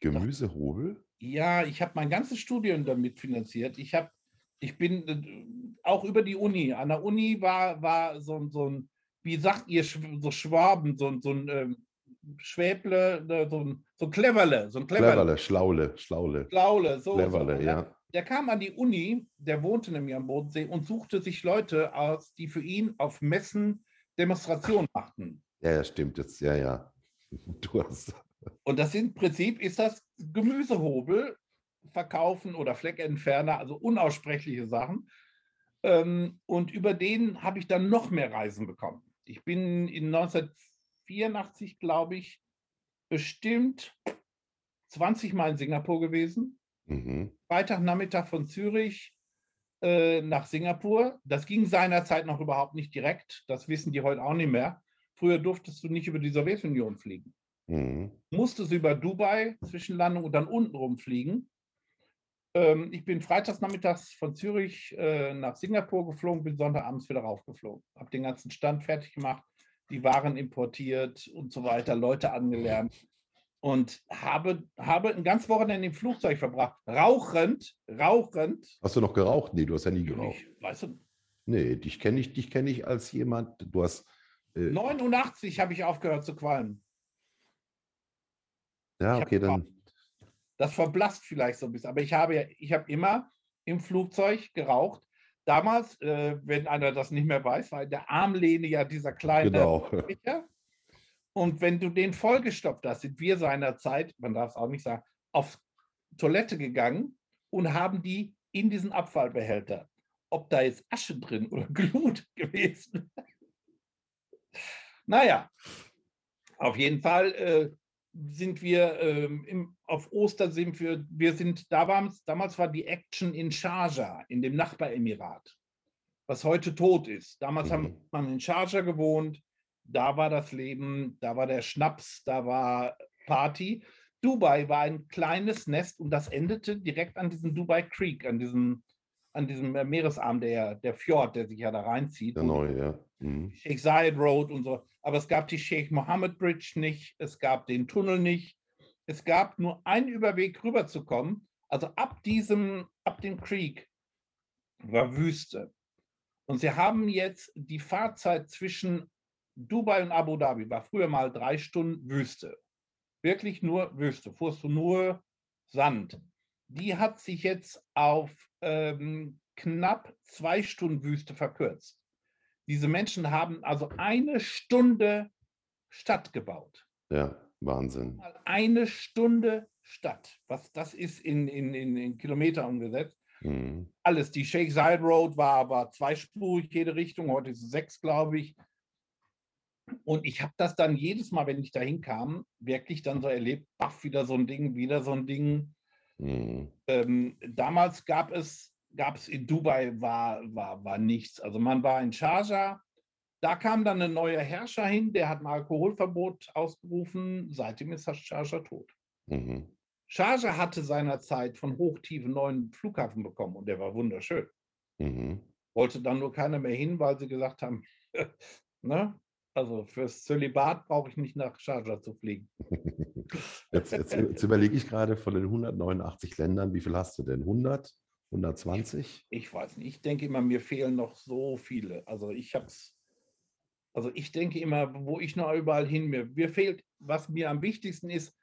Gemüsehobel? Ja, ich habe mein ganzes Studium damit finanziert. Ich habe, ich bin äh, auch über die Uni. An der Uni war, war so, so ein, wie sagt ihr, so Schwaben, so, so ein ähm, Schwäble, ne, so ein, so ein Cleverle, so ein Cleverle. Cleverle, Schlaule, Schlaule. Schlaule, so. Cleverle, so. ja. Der kam an die Uni, der wohnte nämlich am Bodensee und suchte sich Leute aus, die für ihn auf Messen Demonstrationen machten. Ja, ja, stimmt jetzt, ja, ja. Du hast. Und das im Prinzip ist das Gemüsehobel verkaufen oder Fleckentferner, also unaussprechliche Sachen. Ähm, und über den habe ich dann noch mehr Reisen bekommen. Ich bin in 1984, glaube ich, bestimmt 20 Mal in Singapur gewesen. Mhm. Freitagnachmittag von Zürich äh, nach Singapur. Das ging seinerzeit noch überhaupt nicht direkt. Das wissen die heute auch nicht mehr. Früher durftest du nicht über die Sowjetunion fliegen. Mhm. Musstest über Dubai Zwischenlandung und dann unten rumfliegen. Ähm, ich bin freitags nachmittags von Zürich äh, nach Singapur geflogen, bin Sonntagabends wieder raufgeflogen. Habe den ganzen Stand fertig gemacht, die Waren importiert und so weiter, Leute angelernt und habe, habe ein ganz Wochenende im Flugzeug verbracht. Rauchend, rauchend. Hast du noch geraucht? Nee, du hast ja nie geraucht. Ich, weißt du? Nee, dich kenne ich, dich ich als jemand, du hast. Äh, 89 habe ich aufgehört zu qualmen. Ja, okay, dann. Das verblasst vielleicht so ein bisschen, aber ich habe, ich habe immer im Flugzeug geraucht. Damals, äh, wenn einer das nicht mehr weiß, war in der Armlehne ja dieser kleine genau. Und wenn du den vollgestopft hast, sind wir seinerzeit, man darf es auch nicht sagen, auf Toilette gegangen und haben die in diesen Abfallbehälter, ob da jetzt Asche drin oder Glut gewesen. naja, auf jeden Fall äh, sind wir ähm, im, auf Ostern sind wir, wir sind, da war, damals war die Action in Sharjah, in dem Nachbaremirat, was heute tot ist. Damals mhm. haben man in Sharjah gewohnt da war das Leben, da war der Schnaps, da war Party. Dubai war ein kleines Nest und das endete direkt an diesem Dubai Creek, an diesem, an diesem Meeresarm, der, der Fjord, der sich ja da reinzieht. Der neue, ja. Mhm. Sheikh Zayed Road und so. Aber es gab die Sheikh Mohammed Bridge nicht, es gab den Tunnel nicht. Es gab nur einen Überweg rüberzukommen. Also ab diesem, ab dem Creek war Wüste. Und sie haben jetzt die Fahrzeit zwischen Dubai und Abu Dhabi war früher mal drei Stunden Wüste. Wirklich nur Wüste. Fuhrst du nur Sand. Die hat sich jetzt auf ähm, knapp zwei Stunden Wüste verkürzt. Diese Menschen haben also eine Stunde Stadt gebaut. Ja, Wahnsinn. Eine Stunde Stadt. Was das ist in, in, in, in Kilometer umgesetzt. Mhm. Alles. Die Sheikh Zayed Road war, war zweispurig jede Richtung. Heute ist es sechs, glaube ich. Und ich habe das dann jedes Mal, wenn ich da hinkam, wirklich dann so erlebt, ach, wieder so ein Ding, wieder so ein Ding. Mhm. Ähm, damals gab es, gab es in Dubai war, war, war nichts. Also man war in Sharjah, da kam dann ein neuer Herrscher hin, der hat ein Alkoholverbot ausgerufen, seitdem ist Sharjah tot. Mhm. Sharjah hatte seinerzeit von Hochtief einen neuen Flughafen bekommen und der war wunderschön. Mhm. Wollte dann nur keiner mehr hin, weil sie gesagt haben, ne, also fürs Zölibat brauche ich nicht nach Sharjah zu fliegen. Jetzt, jetzt, jetzt überlege ich gerade von den 189 Ländern, wie viel hast du denn? 100? 120? Ich, ich weiß nicht. Ich denke immer, mir fehlen noch so viele. Also ich habe es, also ich denke immer, wo ich noch überall hin mir, mir fehlt, was mir am wichtigsten ist,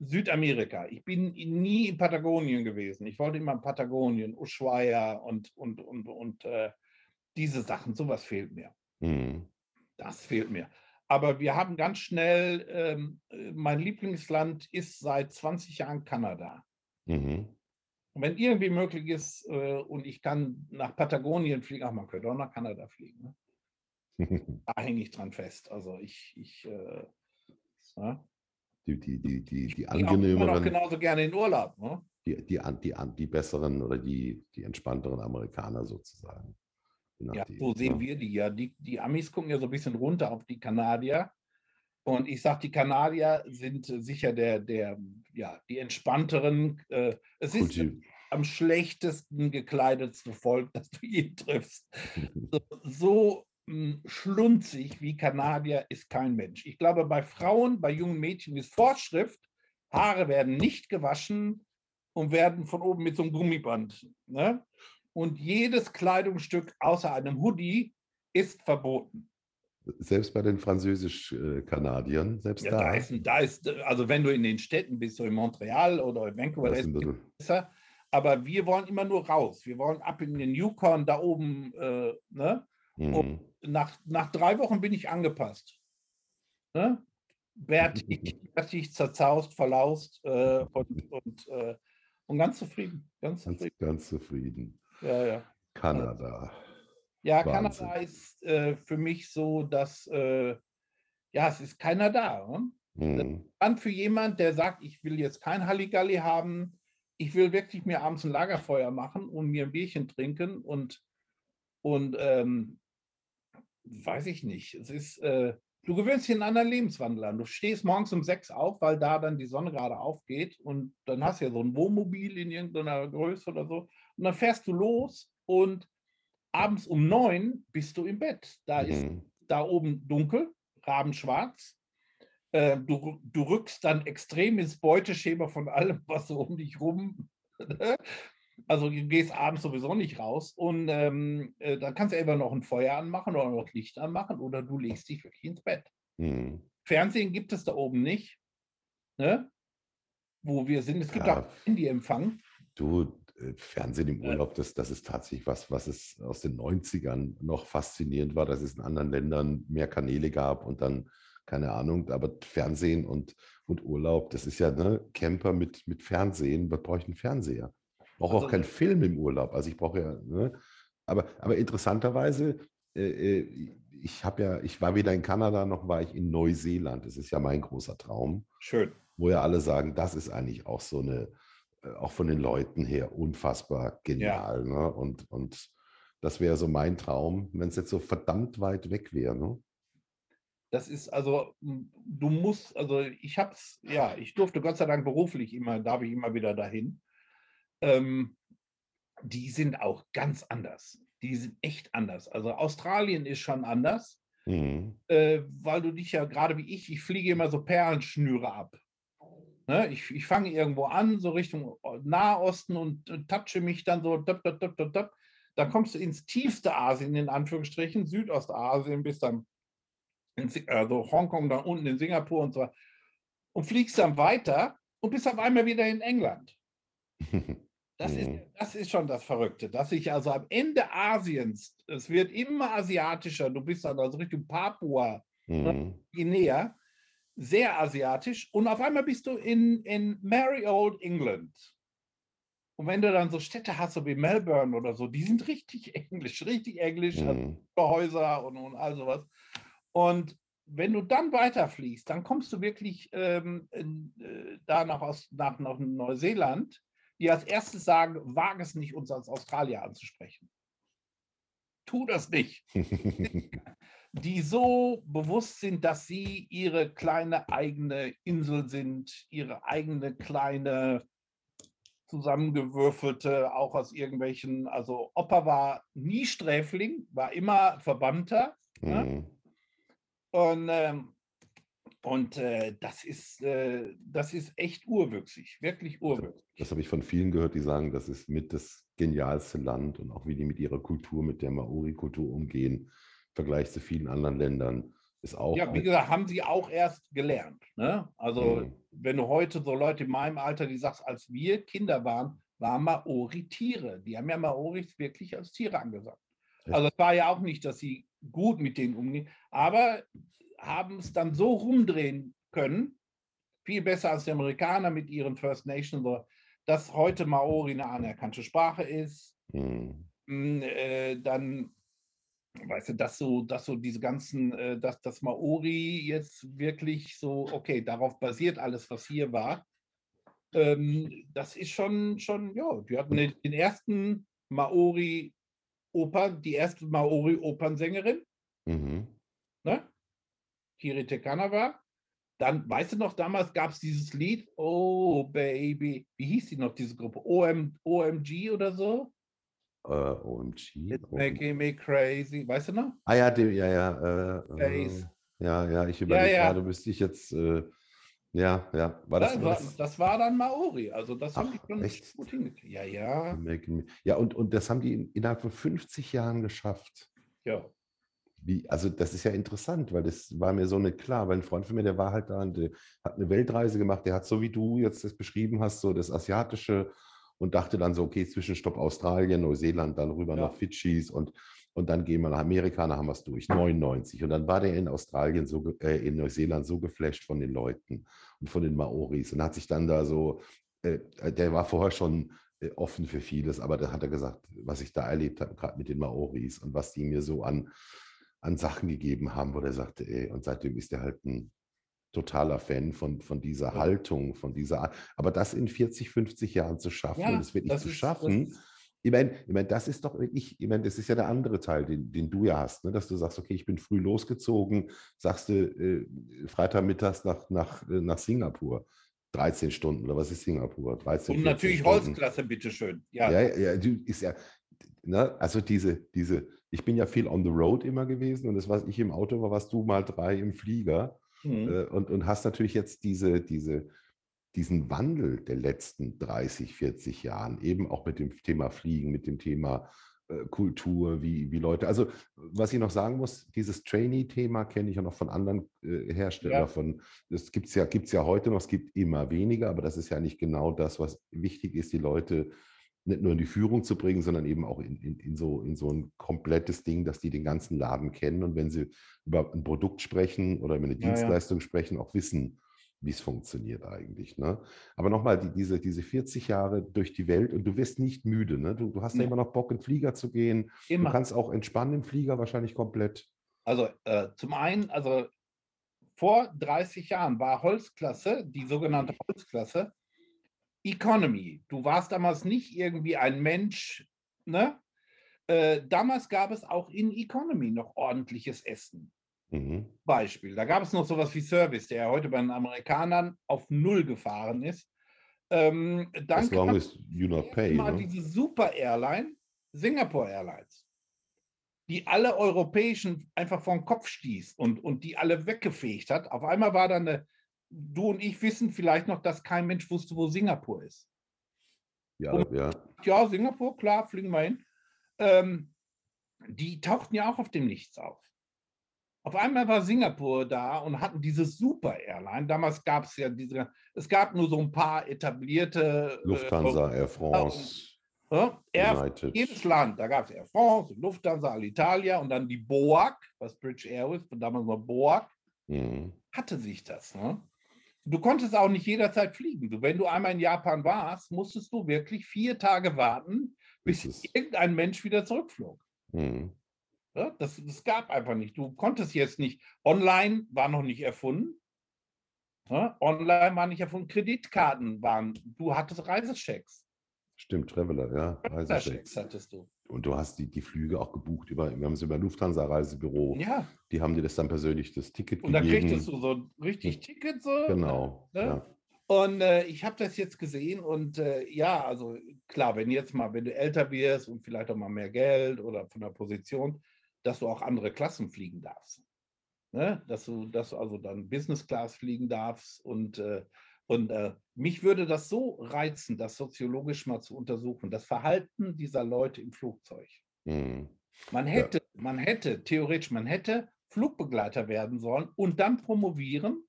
Südamerika. Ich bin nie in Patagonien gewesen. Ich wollte immer in Patagonien, Ushuaia und, und, und, und äh, diese Sachen, sowas fehlt mir. Mhm. Das fehlt mir. Aber wir haben ganz schnell, ähm, äh, mein Lieblingsland ist seit 20 Jahren Kanada. Mhm. Und wenn irgendwie möglich ist äh, und ich kann nach Patagonien fliegen, ach, man könnte auch nach Kanada fliegen. Ne? da hänge ich dran fest. Also ich, ich äh, ja. die, die, die, die, die angenehmeren. Ich genauso gerne in Urlaub. Ne? Die, die, die, die besseren oder die, die entspannteren Amerikaner sozusagen. Ja, so sehen ja. wir die ja. Die, die Amis gucken ja so ein bisschen runter auf die Kanadier. Und ich sage, die Kanadier sind sicher der, der, ja, die entspannteren. Äh, es ist, am schlechtesten gekleidetste Volk, das du je triffst. So, so hm, schlunzig wie Kanadier ist kein Mensch. Ich glaube, bei Frauen, bei jungen Mädchen ist Vorschrift, Haare werden nicht gewaschen und werden von oben mit so einem Gummiband. Ne? Und jedes Kleidungsstück außer einem Hoodie ist verboten. Selbst bei den Französisch-Kanadiern, selbst ja, da. Da ist, da ist, also wenn du in den Städten bist, so in Montreal oder in Vancouver, das ist besser. Aber wir wollen immer nur raus. Wir wollen ab in den Yukon, da oben. Äh, ne? Mhm. nach, nach drei Wochen bin ich angepasst. Ne? Bärtig, bärtig, zerzaust, verlaust äh, und, und, äh, und ganz zufrieden. Ganz zufrieden. Ganz, ganz zufrieden. Ja, ja. Kanada. Ja, Wahnsinn. Kanada ist äh, für mich so, dass, äh, ja, es ist keiner da. Ne? Mhm. Dann für jemand, der sagt, ich will jetzt kein Halligalli haben, ich will wirklich mir abends ein Lagerfeuer machen und mir ein Bierchen trinken und, und ähm, weiß ich nicht, es ist, äh, du gewöhnst dich einen anderen Lebenswandel an. Du stehst morgens um sechs auf, weil da dann die Sonne gerade aufgeht und dann hast du ja so ein Wohnmobil in irgendeiner Größe oder so und dann fährst du los und abends um neun bist du im Bett. Da mhm. ist da oben dunkel, rabenschwarz. Äh, du, du rückst dann extrem ins Beuteschema von allem, was so um dich rum. Ne? also du gehst abends sowieso nicht raus und ähm, äh, dann kannst du einfach noch ein Feuer anmachen oder noch Licht anmachen oder du legst dich wirklich ins Bett. Mhm. Fernsehen gibt es da oben nicht, ne? wo wir sind. Es gibt ja. auch Handyempfang. Du, Fernsehen im Urlaub, das, das ist tatsächlich was, was es aus den 90ern noch faszinierend war, dass es in anderen Ländern mehr Kanäle gab und dann, keine Ahnung, aber Fernsehen und, und Urlaub, das ist ja ne, Camper mit, mit Fernsehen, was brauche ich einen Fernseher? Ich brauche also, auch keinen Film im Urlaub, also ich brauche ja, ne, aber, aber interessanterweise, äh, äh ich habe ja, ich war weder in Kanada noch war ich in Neuseeland. Das ist ja mein großer Traum. Schön. Wo ja alle sagen, das ist eigentlich auch so eine, äh, auch von den Leuten her unfassbar genial. Ja. Ne? Und, und das wäre so mein Traum, wenn es jetzt so verdammt weit weg wäre. Ne? Das ist also, du musst, also ich habe es, ja, ich durfte Gott sei Dank beruflich immer, darf ich immer wieder dahin. Ähm, die sind auch ganz anders. Die sind echt anders. Also Australien ist schon anders, mhm. äh, weil du dich ja gerade wie ich, ich fliege immer so Perlenschnüre ab. Ne? Ich, ich fange irgendwo an, so Richtung Nahosten und äh, touche mich dann so, dop, dop, dop, dop, dop. dann kommst du ins tiefste Asien, in Anführungsstrichen, Südostasien, bis dann in, also Hongkong, dann unten in Singapur und so und fliegst dann weiter und bist auf einmal wieder in England. Das, mhm. ist, das ist schon das Verrückte, dass ich also am Ende Asiens, es wird immer asiatischer, du bist dann also Richtung Papua, mhm. Guinea, sehr asiatisch und auf einmal bist du in, in Merry Old England. Und wenn du dann so Städte hast, so wie Melbourne oder so, die sind richtig englisch, richtig englisch, also mhm. Häuser und, und all sowas. Und wenn du dann weiterfliegst, dann kommst du wirklich ähm, äh, da nach, aus, nach, nach Neuseeland, die als erstes sagen, wage es nicht, uns als Australier anzusprechen. Tu das nicht. die so bewusst sind, dass sie ihre kleine eigene Insel sind, ihre eigene kleine zusammengewürfelte, auch aus irgendwelchen, also Opa war nie Sträfling, war immer Verbannter. Ne? Mhm. Ne? Und, ähm, und äh, das, ist, äh, das ist echt urwüchsig, wirklich urwüchsig. Das, das habe ich von vielen gehört, die sagen, das ist mit das genialste Land und auch wie die mit ihrer Kultur, mit der Maori-Kultur umgehen Vergleich zu vielen anderen Ländern ist auch. Ja, wie gesagt, haben sie auch erst gelernt. Ne? Also, mhm. wenn du heute so Leute in meinem Alter, die sagst, als wir Kinder waren, waren Maori Tiere. Die haben ja Maoris wirklich als Tiere angesagt. Also, es war ja auch nicht, dass sie gut mit denen umgehen, aber haben es dann so rumdrehen können, viel besser als die Amerikaner mit ihren First Nations, dass heute Maori eine anerkannte Sprache ist. Mhm. Äh, dann weißt du, dass so, dass so diese ganzen, äh, dass das Maori jetzt wirklich so, okay, darauf basiert alles, was hier war. Ähm, das ist schon, schon, ja, die hatten den, den ersten Maori-Opern, die erste Maori-Opernsängerin, mhm. ne? Kiri Tekanawa. Dann, weißt du noch, damals gab es dieses Lied, Oh Baby, wie hieß die noch, diese Gruppe? OM, OMG oder so? Uh, OMG. It's making me crazy, weißt du noch? Ah ja, die, ja, ja. Äh, äh, ja, ja, ich überlege ja, ja. gerade, müsste ich jetzt, äh, ja, ja. War das, das, war, das war dann Maori, also das Ach, haben die schon echt? gut hingekriegt. Ja, ja. Ja, und, und das haben die innerhalb von 50 Jahren geschafft. Ja. Wie, also das ist ja interessant, weil das war mir so nicht klar, weil ein Freund von mir, der war halt da und der hat eine Weltreise gemacht, der hat so wie du jetzt das beschrieben hast, so das asiatische und dachte dann so, okay, Zwischenstopp Australien, Neuseeland, dann rüber ja. nach Fidschis und, und dann gehen wir nach Amerika, dann haben wir es durch, 99. Und dann war der in Australien, so, äh, in Neuseeland so geflasht von den Leuten und von den Maoris und hat sich dann da so, äh, der war vorher schon äh, offen für vieles, aber da hat er gesagt, was ich da erlebt habe, gerade mit den Maoris und was die mir so an an Sachen gegeben haben, wo der sagte, ey, und seitdem ist er halt ein totaler Fan von, von dieser ja. Haltung, von dieser Art. Aber das in 40, 50 Jahren zu schaffen, ja, und es wirklich zu ist, schaffen, ich meine, ich meine, das ist doch wirklich, ich meine, das ist ja der andere Teil, den, den du ja hast, ne? dass du sagst, okay, ich bin früh losgezogen, sagst du äh, Freitagmittags nach, nach, äh, nach Singapur. 13 Stunden oder was ist Singapur? 13, Und natürlich Stunden. Holzklasse, bitteschön. Ja, ja, ja, ist ja, ne? also diese, diese, ich bin ja viel on the road immer gewesen und das, was ich im Auto war, warst du mal drei im Flieger mhm. äh, und, und hast natürlich jetzt diese, diese, diesen Wandel der letzten 30, 40 Jahren, eben auch mit dem Thema Fliegen, mit dem Thema äh, Kultur, wie, wie Leute. Also, was ich noch sagen muss, dieses Trainee-Thema kenne ich ja noch von anderen äh, Herstellern. Ja. Von, das gibt es ja, gibt's ja heute noch, es gibt immer weniger, aber das ist ja nicht genau das, was wichtig ist, die Leute nicht nur in die Führung zu bringen, sondern eben auch in, in, in, so, in so ein komplettes Ding, dass die den ganzen Laden kennen und wenn sie über ein Produkt sprechen oder über eine ja, Dienstleistung ja. sprechen, auch wissen, wie es funktioniert eigentlich. Ne? Aber nochmal, die, diese, diese 40 Jahre durch die Welt und du wirst nicht müde. Ne? Du, du hast ja immer noch Bock, in den Flieger zu gehen. Immer. Du kannst auch entspannen im Flieger, wahrscheinlich komplett. Also äh, zum einen, also vor 30 Jahren war Holzklasse, die sogenannte Holzklasse, Economy. Du warst damals nicht irgendwie ein Mensch, ne? Äh, damals gab es auch in Economy noch ordentliches Essen. Mhm. Beispiel. Da gab es noch sowas wie Service, der ja heute bei den Amerikanern auf Null gefahren ist. Ähm, dann as long as you not pay. Mal ne? diese Super Airline, Singapore Airlines, die alle europäischen einfach vom Kopf stieß und, und die alle weggefegt hat. Auf einmal war da eine du und ich wissen vielleicht noch, dass kein Mensch wusste, wo Singapur ist. Ja, und, ja. Ja, Singapur, klar, fliegen wir hin. Ähm, die tauchten ja auch auf dem Nichts auf. Auf einmal war Singapur da und hatten diese Super Airline. Damals gab es ja diese, es gab nur so ein paar etablierte. Äh, Lufthansa, äh, Air France. Äh, Air, jedes Land, da gab es Air France, Lufthansa, Alitalia und dann die BOAG, was British Airways, von damals noch BOAG, mhm. hatte sich das. Ne? Du konntest auch nicht jederzeit fliegen. Du, wenn du einmal in Japan warst, musstest du wirklich vier Tage warten, bis irgendein Mensch wieder zurückflog. Mhm. Ja, das, das gab einfach nicht. Du konntest jetzt nicht. Online war noch nicht erfunden. Ja, online war nicht erfunden. Kreditkarten waren. Du hattest Reisechecks. Stimmt, Traveler, ja. Reisechecks hattest du. Und du hast die, die Flüge auch gebucht über, wir haben es über Lufthansa Reisebüro. Ja. Die haben dir das dann persönlich das Ticket und gegeben. Und dann kriegtest du so richtig Ticket so. Genau. Ne? Ja. Und äh, ich habe das jetzt gesehen und äh, ja, also klar, wenn jetzt mal, wenn du älter wirst und vielleicht auch mal mehr Geld oder von der Position, dass du auch andere Klassen fliegen darfst. Ne? Dass du, dass du also dann Business Class fliegen darfst und äh, und äh, mich würde das so reizen, das soziologisch mal zu untersuchen, das Verhalten dieser Leute im Flugzeug. Mhm. Man hätte, ja. man hätte, theoretisch, man hätte Flugbegleiter werden sollen und dann promovieren.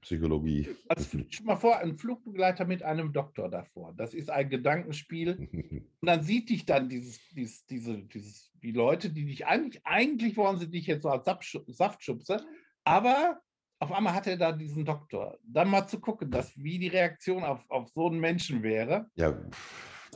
Psychologie. Also, stell mal vor, ein Flugbegleiter mit einem Doktor davor. Das ist ein Gedankenspiel. Und dann sieht dich dann dieses, dieses, diese, dieses, die Leute, die dich eigentlich, eigentlich wollen sie dich jetzt so als Saftschubse, aber auf einmal hat er da diesen Doktor. Dann mal zu gucken, dass, wie die Reaktion auf, auf so einen Menschen wäre. Ja,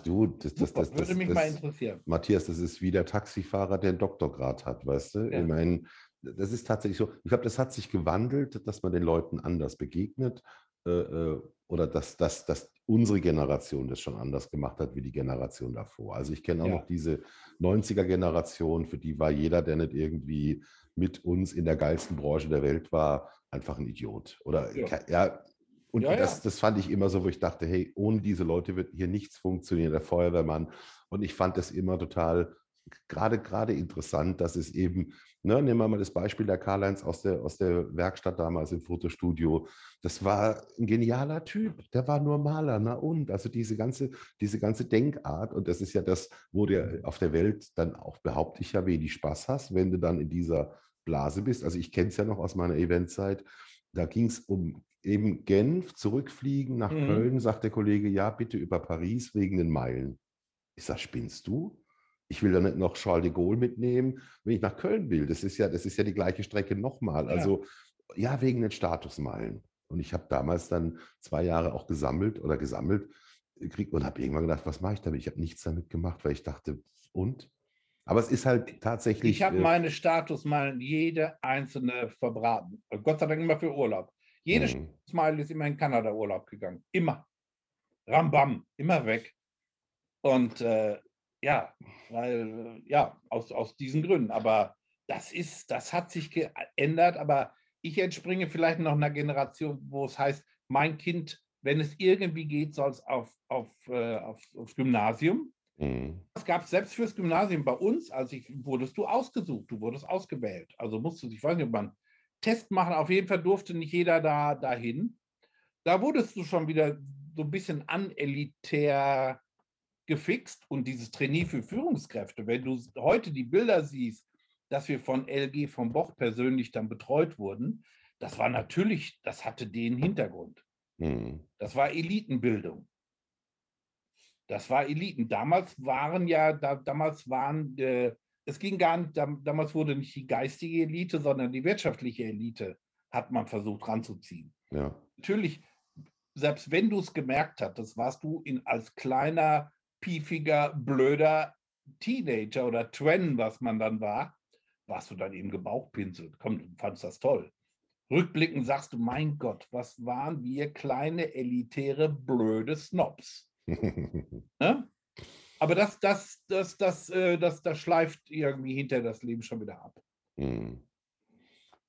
du, das, das, das, würde mich mal interessieren. Matthias, das ist wie der Taxifahrer, der einen Doktorgrad hat, weißt du? Ja. Ich meine, das ist tatsächlich so. Ich glaube, das hat sich gewandelt, dass man den Leuten anders begegnet äh, äh oder dass, dass, dass unsere Generation das schon anders gemacht hat wie die Generation davor. Also ich kenne auch ja. noch diese 90er-Generation, für die war jeder, der nicht irgendwie mit uns in der geilsten Branche der Welt war, einfach ein Idiot. Oder ja, ja und ja, das, das fand ich immer so, wo ich dachte, hey, ohne diese Leute wird hier nichts funktionieren, der Feuerwehrmann. Und ich fand das immer total, gerade, gerade interessant, dass es eben, ne, nehmen wir mal das Beispiel der Karl-Heinz aus der, aus der Werkstatt damals im Fotostudio. Das war ein genialer Typ, der war nur Maler, na und? Also diese ganze, diese ganze Denkart, und das ist ja das, wo du auf der Welt dann auch, behaupte ich ja, wenig Spaß hast, wenn du dann in dieser Blase bist. Also ich kenne es ja noch aus meiner Eventzeit. Da ging es um eben Genf, zurückfliegen nach mhm. Köln, sagt der Kollege, ja, bitte über Paris wegen den Meilen. Ich sage, spinnst du? Ich will da nicht noch Charles de Gaulle mitnehmen, wenn ich nach Köln will. Das ist ja, das ist ja die gleiche Strecke nochmal. Ja. Also ja, wegen den Statusmeilen. Und ich habe damals dann zwei Jahre auch gesammelt oder gesammelt gekriegt und habe irgendwann gedacht, was mache ich damit? Ich habe nichts damit gemacht, weil ich dachte, und? Aber es ist halt tatsächlich. Ich habe äh, meine Statusmeilen jede einzelne verbraten. Gott sei Dank immer für Urlaub. Jede. Smile ist immer in Kanada Urlaub gegangen. Immer. Rambam, immer weg. Und äh, ja, weil, ja, aus, aus diesen Gründen. Aber das ist, das hat sich geändert, aber ich entspringe vielleicht noch einer Generation, wo es heißt, mein Kind, wenn es irgendwie geht, soll es auf, auf, äh, auf, aufs Gymnasium. Mhm. Das gab es selbst fürs Gymnasium bei uns, als ich wurdest du ausgesucht, du wurdest ausgewählt. Also musst du, ich weiß nicht, ob man Test machen. Auf jeden Fall durfte nicht jeder da dahin. Da wurdest du schon wieder so ein bisschen anelitär gefixt und dieses Trainee für Führungskräfte, wenn du heute die Bilder siehst, dass wir von LG von Boch persönlich dann betreut wurden, das war natürlich, das hatte den Hintergrund. Mhm. Das war Elitenbildung. Das war Eliten. Damals waren ja, da, damals waren äh, es ging gar nicht, damals wurde nicht die geistige Elite, sondern die wirtschaftliche Elite hat man versucht ranzuziehen. Ja. Natürlich, selbst wenn du es gemerkt hattest, warst du in, als kleiner, piefiger, blöder Teenager oder Twen, was man dann war, warst du dann eben gebauchpinselt. Komm, du fandest das toll. Rückblickend sagst du, mein Gott, was waren wir kleine, elitäre, blöde Snobs. ne? Aber das, das, das, das, äh, das, das schleift irgendwie hinter das Leben schon wieder ab. Hm.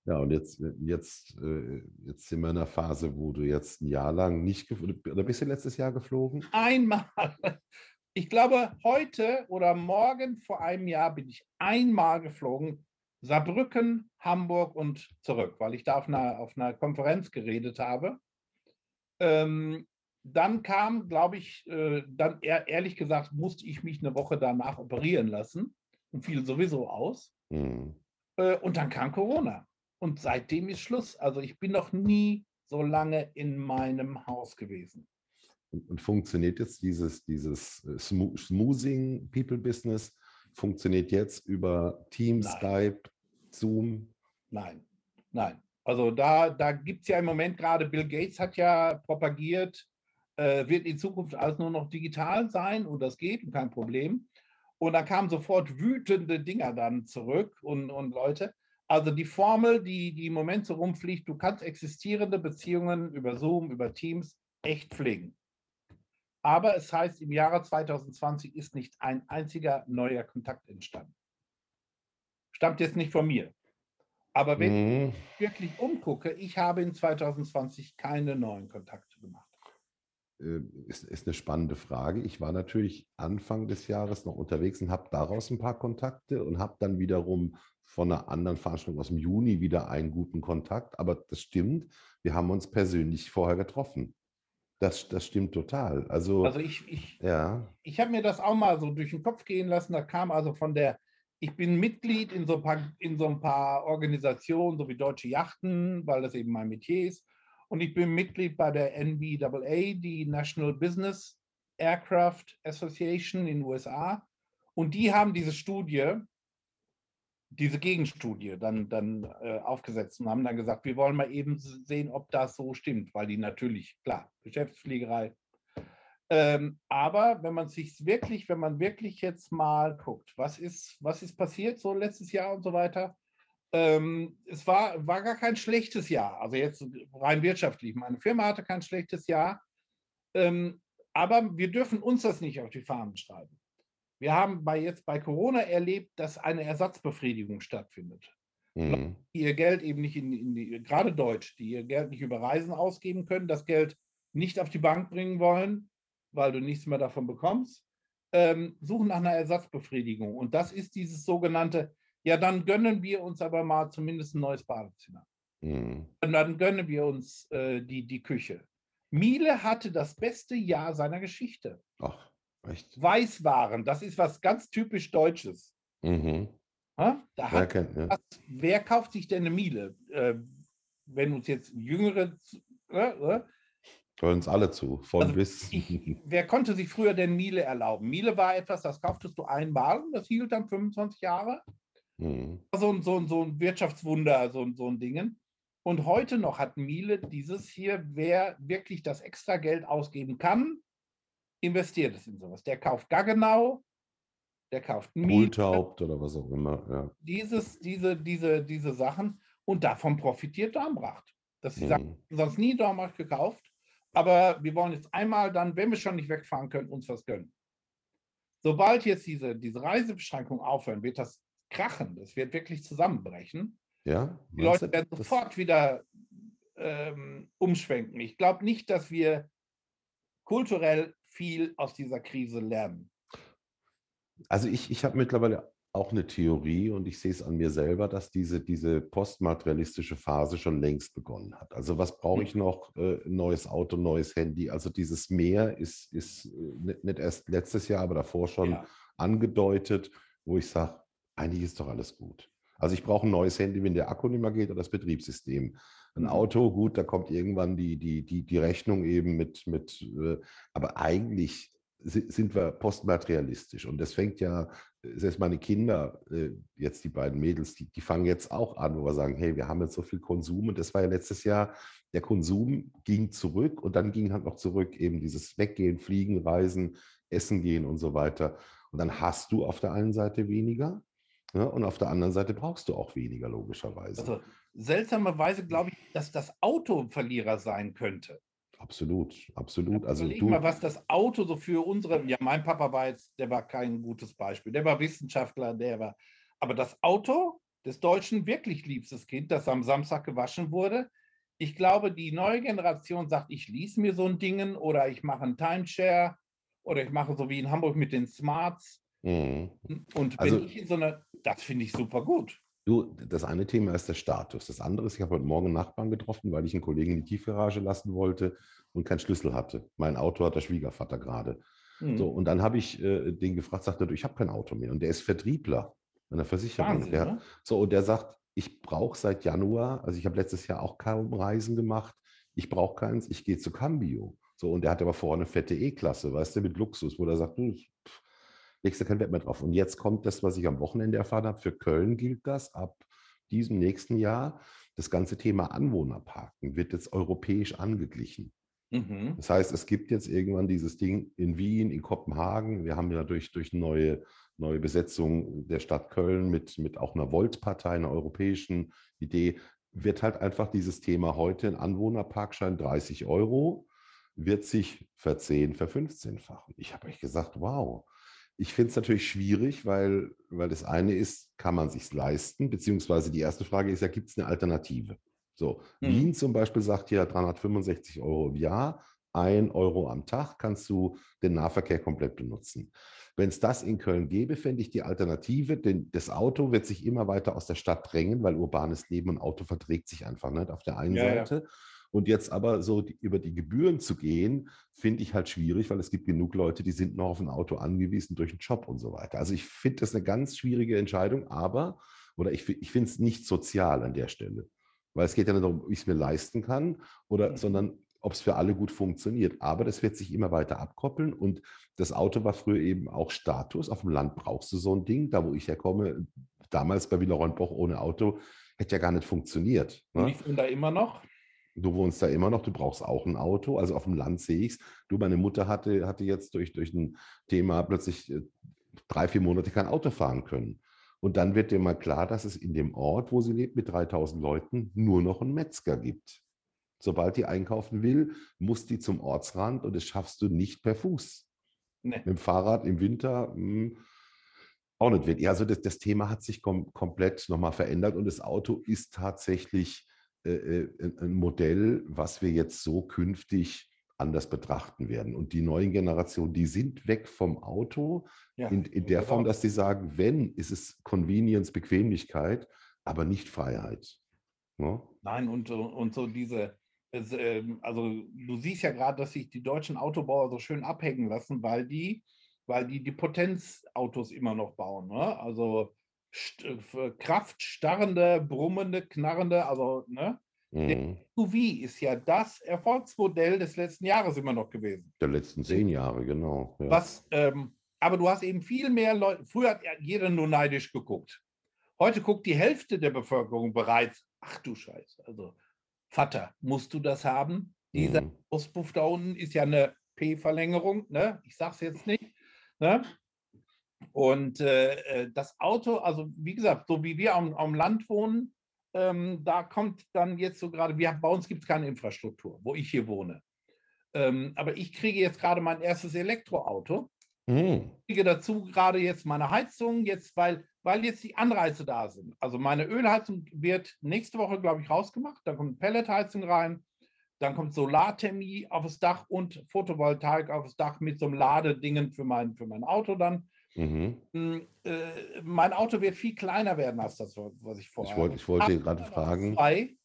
Ja, und jetzt, jetzt, äh, jetzt sind wir in einer Phase, wo du jetzt ein Jahr lang nicht oder bist du letztes Jahr geflogen? Einmal. Ich glaube, heute oder morgen vor einem Jahr bin ich einmal geflogen. Saarbrücken, Hamburg und zurück, weil ich da auf einer, auf einer Konferenz geredet habe. Ähm, dann kam, glaube ich, äh, dann ehrlich gesagt, musste ich mich eine Woche danach operieren lassen und fiel sowieso aus. Mhm. Äh, und dann kam Corona. Und seitdem ist Schluss. Also ich bin noch nie so lange in meinem Haus gewesen. Und, und funktioniert jetzt dieses, dieses äh, Smoothing People Business, funktioniert jetzt über Teams. Skype, Zoom? Nein, nein. Also da, da gibt es ja im Moment gerade, Bill Gates hat ja propagiert, äh, wird in Zukunft alles nur noch digital sein und das geht und kein Problem. Und dann kamen sofort wütende Dinger dann zurück und, und Leute. Also die Formel, die, die im Moment so rumfliegt, du kannst existierende Beziehungen über Zoom, über Teams echt pflegen. Aber es heißt, im Jahre 2020 ist nicht ein einziger neuer Kontakt entstanden. Stammt jetzt nicht von mir. Aber wenn mhm. ich wirklich umgucke, ich habe in 2020 keine neuen Kontakte gemacht. Äh, ist, ist eine spannende Frage. Ich war natürlich Anfang des Jahres noch unterwegs und habe daraus ein paar Kontakte und habe dann wiederum von einer anderen Veranstaltung aus dem Juni wieder einen guten Kontakt. Aber das stimmt, wir haben uns persönlich vorher getroffen. Das, das stimmt total. Also, also ich, ich, ja. ich habe mir das auch mal so durch den Kopf gehen lassen. Da kam also von der, ich bin Mitglied in so ein paar, in so ein paar Organisationen, so wie Deutsche Yachten, weil das eben mein Metier ist und ich bin Mitglied bei der NBAA, die National Business Aircraft Association in den USA. Und die haben diese Studie, diese Gegenstudie dann, dann äh, aufgesetzt und haben dann gesagt, wir wollen mal eben sehen, ob das so stimmt, weil die natürlich, klar, Geschäftsfliegerei. Ähm, aber wenn man sich wirklich, wenn man wirklich jetzt mal guckt, was ist, was ist passiert so letztes Jahr und so weiter, ähm, es war, war gar kein schlechtes Jahr. Also jetzt rein wirtschaftlich. Meine Firma hatte kein schlechtes Jahr. Ähm, aber wir dürfen uns das nicht auf die Fahnen schreiben. Wir haben bei jetzt bei Corona erlebt, dass eine Ersatzbefriedigung stattfindet. mhm. die ihr Geld eben nicht in, in die, gerade Deutsch, die ihr Geld nicht über Reisen ausgeben können, das Geld nicht auf die Bank bringen wollen, weil du nichts mehr davon bekommst, ähm, suchen nach einer Ersatzbefriedigung. Und das ist dieses sogenannte, ja, dann gönnen wir uns aber mal zumindest ein neues Badezimmer. Mhm. Und dann gönnen wir uns äh, die, die Küche. Miele hatte das beste Jahr seiner Geschichte. Ach, echt? Weißwaren, das ist was ganz typisch Deutsches. Mhm. Ja, wer, hat, kennt, ja. was, wer, kauft sich denn eine Miele? Äh, wenn uns jetzt Jüngere äh, äh Hören uns alle zu, von also bis. Ich, wer konnte sich früher denn Miele erlauben? Miele war etwas, das kauftest du einmal und das hielt dann 25 Jahre. Mhm. So, so, so ein Wirtschaftswunder, so, so ein Ding. Und heute noch hat Miele dieses hier, wer wirklich das extra Geld ausgeben kann, investiert es in sowas. Der kauft Gaggenau, der kauft Miele. oder was auch immer. Ja. Dieses, diese, diese, diese Sachen und davon profitiert Dornbracht. Das ist mhm. sonst nie Dornbracht gekauft aber wir wollen jetzt einmal dann, wenn wir schon nicht wegfahren können, uns was gönnen. Sobald jetzt diese, diese Reisebeschränkungen aufhören, wird das krachen, das wird wirklich zusammenbrechen. Ja, die Leute werden sofort wieder ähm, umschwenken. Ich glaube nicht, dass wir kulturell viel aus dieser Krise lernen. Also ich, ich habe mittlerweile auch eine Theorie und ich sehe es an mir selber, dass diese, diese postmaterialistische Phase schon längst begonnen hat. Also was brauche ich noch? Äh, neues Auto, neues Handy. Also dieses Mehr ist, ist äh, nicht erst letztes Jahr, aber davor schon ja. angedeutet, wo ich sage, eigentlich ist doch alles gut. Also ich brauche ein neues Handy, wenn der Akku nicht mehr geht oder das Betriebssystem. Ein mhm. Auto, gut, da kommt irgendwann die, die, die, die Rechnung eben mit, mit äh, aber eigentlich sind wir postmaterialistisch. Und das fängt ja, selbst meine Kinder, äh, jetzt die beiden Mädels, die, die fangen jetzt auch an, wo wir sagen, hey, wir haben jetzt so viel Konsum. Und das war ja letztes Jahr, der Konsum ging zurück und dann ging halt noch zurück eben dieses Weggehen, Fliegen, Reisen, Essen gehen und so weiter. Und dann hast du auf der einen Seite weniger ja, und auf der anderen Seite brauchst du auch weniger, logischerweise. Also seltsamerweise glaube ich, dass das Auto Verlierer sein könnte. Absolut, absolut. Also Überleg du, mal, was das Auto so für unsere, ja, mein Papa war jetzt, der war kein gutes Beispiel, der war Wissenschaftler, der war, aber das Auto des Deutschen wirklich liebstes Kind, das am Samstag gewaschen wurde, ich glaube, die neue Generation sagt, ich ließe mir so ein Ding oder ich mache ein Timeshare oder ich mache so wie in Hamburg mit den Smarts. Mhm. Und wenn also, ich in so einer, das finde ich super gut. Du, das eine Thema ist der Status. Das andere ist, ich habe heute Morgen einen Nachbarn getroffen, weil ich einen Kollegen in die Tiefgarage lassen wollte und keinen Schlüssel hatte. Mein Auto hat der Schwiegervater gerade. Mhm. So, und dann habe ich äh, den gefragt, sagte, du, ich habe kein Auto mehr. Und der ist Vertriebler in der Versicherung. Wahnsinn, der, ne? So, und der sagt, ich brauche seit Januar, also ich habe letztes Jahr auch kaum Reisen gemacht, ich brauche keins, ich gehe zu Cambio. So, und der hat aber vorne eine fette E-Klasse, weißt du, mit Luxus, wo der sagt, du, legst du kein Wert mehr drauf. Und jetzt kommt das, was ich am Wochenende erfahren habe. Für Köln gilt das ab diesem nächsten Jahr. Das ganze Thema Anwohnerparken wird jetzt europäisch angeglichen. Mhm. Das heißt, es gibt jetzt irgendwann dieses Ding in Wien, in Kopenhagen. Wir haben ja durch, durch neue, neue Besetzung der Stadt Köln mit, mit auch einer Volt-Partei, einer europäischen Idee, wird halt einfach dieses Thema heute ein Anwohnerparkschein 30 Euro, wird sich verzehn, verfünfzehnfachen. Ich habe euch gesagt, wow, ich finde es natürlich schwierig, weil, weil das eine ist, kann man sich leisten? Beziehungsweise die erste Frage ist ja, gibt es eine Alternative? So, mhm. Wien zum Beispiel sagt ja 365 Euro im Jahr, ein Euro am Tag kannst du den Nahverkehr komplett benutzen. Wenn es das in Köln gäbe, fände ich die Alternative, denn das Auto wird sich immer weiter aus der Stadt drängen, weil urbanes Leben und Auto verträgt sich einfach nicht auf der einen ja, Seite. Ja. Und jetzt aber so die, über die Gebühren zu gehen, finde ich halt schwierig, weil es gibt genug Leute, die sind noch auf ein Auto angewiesen durch einen Job und so weiter. Also ich finde das eine ganz schwierige Entscheidung, aber, oder ich, ich finde es nicht sozial an der Stelle. Weil es geht ja nicht darum, ob ich es mir leisten kann, oder, mhm. sondern ob es für alle gut funktioniert. Aber das wird sich immer weiter abkoppeln. Und das Auto war früher eben auch Status. Auf dem Land brauchst du so ein Ding. Da, wo ich herkomme, damals bei Villa Ronboch ohne Auto, hätte ja gar nicht funktioniert. Ne? Und ich bin da immer noch. Du wohnst da immer noch, du brauchst auch ein Auto. Also auf dem Land sehe ich es. Du, meine Mutter hatte, hatte jetzt durch, durch ein Thema plötzlich äh, drei, vier Monate kein Auto fahren können. Und dann wird dir mal klar, dass es in dem Ort, wo sie lebt, mit 3000 Leuten, nur noch einen Metzger gibt. Sobald die einkaufen will, muss die zum Ortsrand und das schaffst du nicht per Fuß. Nee. Mit dem Fahrrad im Winter, mh, hm, Auch nicht wirklich. Also das, das Thema hat sich kom komplett nochmal verändert und das Auto ist tatsächlich ein Modell, was wir jetzt so künftig anders betrachten werden. Und die neuen Generationen, die sind weg vom Auto ja, in, in der Form, dass sie sagen, wenn, ist es Convenience, Bequemlichkeit, aber nicht Freiheit. Ne? Nein, und, und so diese, es, äh, also du siehst ja gerade, dass sich die deutschen Autobauer so schön abhängen lassen, weil die weil die die Potenzautos immer noch bauen. Ne? Also äh, kraftstarrende, brummende, knarrende, also ne? Mhm. Der SUV ist ja das Erfolgsmodell des letzten Jahres immer noch gewesen. Der letzten zehn Jahre, genau. Ja. Was, ähm, aber du hast eben viel mehr Leute, früher hat jeder nur neidisch geguckt. Heute guckt die Hälfte der Bevölkerung bereits, ach du Scheiße, also Vater, musst du das haben? Dieser mhm. Auspuff da unten ist ja eine P-Verlängerung, ne? ich sage es jetzt nicht. Ne? Und äh, äh, das Auto, also wie gesagt, so wie wir am, am Land wohnen, ähm, da kommt dann jetzt so gerade, wir, bei uns gibt es keine Infrastruktur, wo ich hier wohne. Ähm, aber ich kriege jetzt gerade mein erstes Elektroauto. Mhm. Ich kriege dazu gerade jetzt meine Heizung, jetzt, weil, weil jetzt die Anreize da sind. Also meine Ölheizung wird nächste Woche, glaube ich, rausgemacht. Da kommt Pelletheizung rein. Dann kommt Solarthermie aufs Dach und Photovoltaik aufs Dach mit so einem Ladedingen für mein, für mein Auto dann. Mhm. Hm, äh, mein Auto wird viel kleiner werden als das, was ich vorher Ich wollte, ich wollte gerade fragen. Zwei,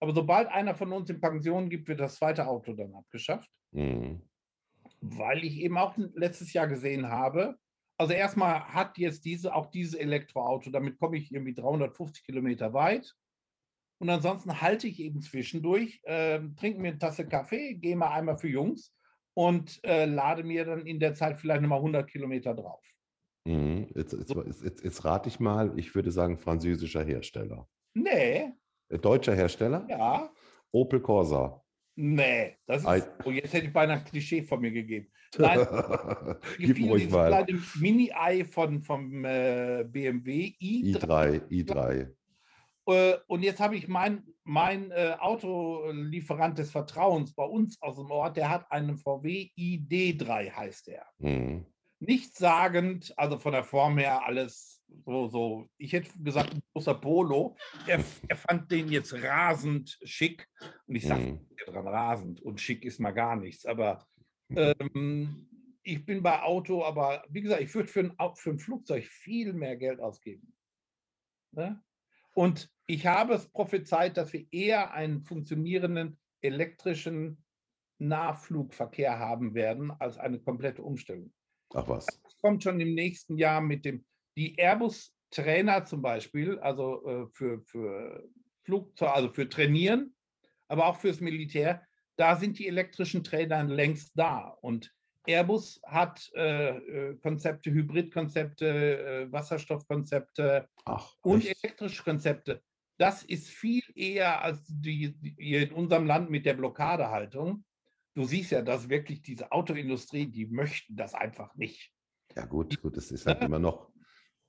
aber sobald einer von uns in Pension gibt, wird das zweite Auto dann abgeschafft. Mhm. Weil ich eben auch letztes Jahr gesehen habe, also erstmal hat jetzt diese, auch dieses Elektroauto, damit komme ich irgendwie 350 Kilometer weit. Und ansonsten halte ich eben zwischendurch, äh, trinke mir eine Tasse Kaffee, gehe mal einmal für Jungs und äh, lade mir dann in der Zeit vielleicht nochmal 100 Kilometer drauf. Mhm. Jetzt, jetzt, jetzt, jetzt, rate ich mal, ich würde sagen französischer Hersteller. Nee. Äh, deutscher Hersteller? Ja. Opel Corsa. Nee, das ist, oh, jetzt hätte ich beinahe ein Klischee von mir gegeben. Nein, Gib ruhig mal. Mini-Ei von, vom äh, BMW i3. i3, i3. Äh, und jetzt habe ich mein, mein äh, Autolieferant des Vertrauens bei uns aus dem Ort, der hat einen VW ID3, heißt der. Mhm. sagend, also von der Form her alles so, so. Ich hätte gesagt, ein großer Polo. Er, er fand den jetzt rasend schick. Und ich sage mhm. dran, rasend und schick ist mal gar nichts. Aber ähm, ich bin bei Auto, aber wie gesagt, ich würde für ein, für ein Flugzeug viel mehr Geld ausgeben. Ne? Und ich habe es prophezeit, dass wir eher einen funktionierenden elektrischen Nahflugverkehr haben werden als eine komplette Umstellung. Ach was. Das kommt schon im nächsten Jahr mit dem, die Airbus-Trainer zum Beispiel, also äh, für, für Flugzeuge, also für Trainieren, aber auch fürs Militär, da sind die elektrischen Trainer längst da. Und Airbus hat äh, äh, Konzepte, Hybridkonzepte, äh, Wasserstoffkonzepte Ach, und elektrische Konzepte. Das ist viel eher als die, die, in unserem Land mit der Blockadehaltung. Du siehst ja, dass wirklich diese Autoindustrie, die möchten das einfach nicht. Ja gut, gut, das ist halt immer noch,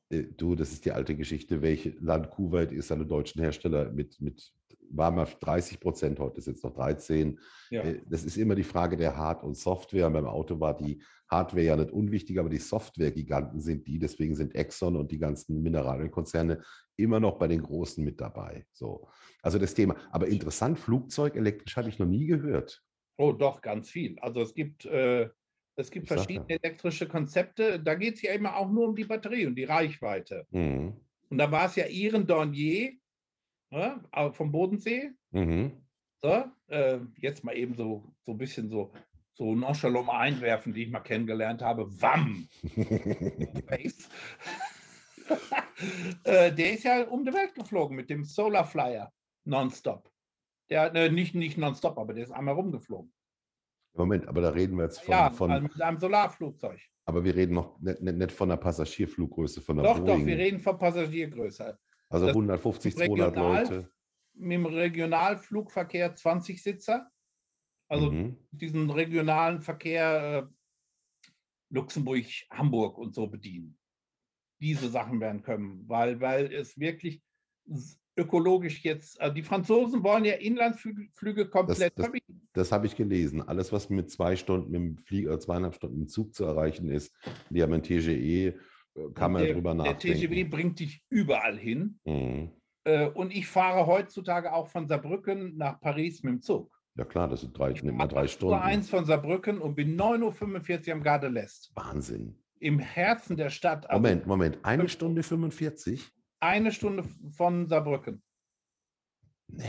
äh, du, das ist die alte Geschichte, welches Land Kuwait ist eine deutschen Hersteller mit, mit war mal 30 Prozent, heute ist jetzt noch 13. Ja. Äh, das ist immer die Frage der Hard- und Software. beim Auto war die Hardware ja nicht unwichtig, aber die Software-Giganten sind die. Deswegen sind Exxon und die ganzen Mineralienkonzerne immer noch bei den Großen mit dabei. So. Also das Thema. Aber interessant, Flugzeug elektrisch habe ich noch nie gehört. Oh, doch, ganz viel. Also es gibt, äh, es gibt verschiedene elektrische Konzepte. Da geht es ja immer auch nur um die Batterie und die Reichweite. Mhm. Und da war es ja Ihren Dornier, ne, vom Bodensee. Mhm. So, äh, jetzt mal eben so, so ein bisschen so, so nonchalant einwerfen, die ich mal kennengelernt habe. Wam! äh, der ist ja um die Welt geflogen mit dem Solar Flyer nonstop. Der, äh, nicht, nicht nonstop, aber der ist einmal rumgeflogen. Moment, aber da reden wir jetzt von. Ja, von, also mit einem Solarflugzeug. Aber wir reden noch nicht, nicht von der Passagierfluggröße von der Doch, Boeing. doch, wir reden von Passagiergröße. Also 150, 200 Leute. Mit dem Regionalflugverkehr 20 Sitzer. Also mhm. diesen regionalen Verkehr äh, Luxemburg, Hamburg und so bedienen. Diese Sachen werden kommen, weil, weil es wirklich ökologisch jetzt, also die Franzosen wollen ja Inlandsflüge komplett das, das, das habe ich gelesen. Alles, was mit zwei Stunden mit dem Flieger, zweieinhalb Stunden dem Zug zu erreichen ist, die haben ein TGE kann man der, drüber nachdenken. Der TGW bringt dich überall hin. Mhm. Äh, und ich fahre heutzutage auch von Saarbrücken nach Paris mit dem Zug. Ja klar, das sind drei, nimmt mal drei Stunden. Ich eins von Saarbrücken und bin 9.45 Uhr am Garde l'Est. Wahnsinn. Im Herzen der Stadt. Also Moment, Moment. Eine Stunde 45? Eine Stunde von Saarbrücken. Nee.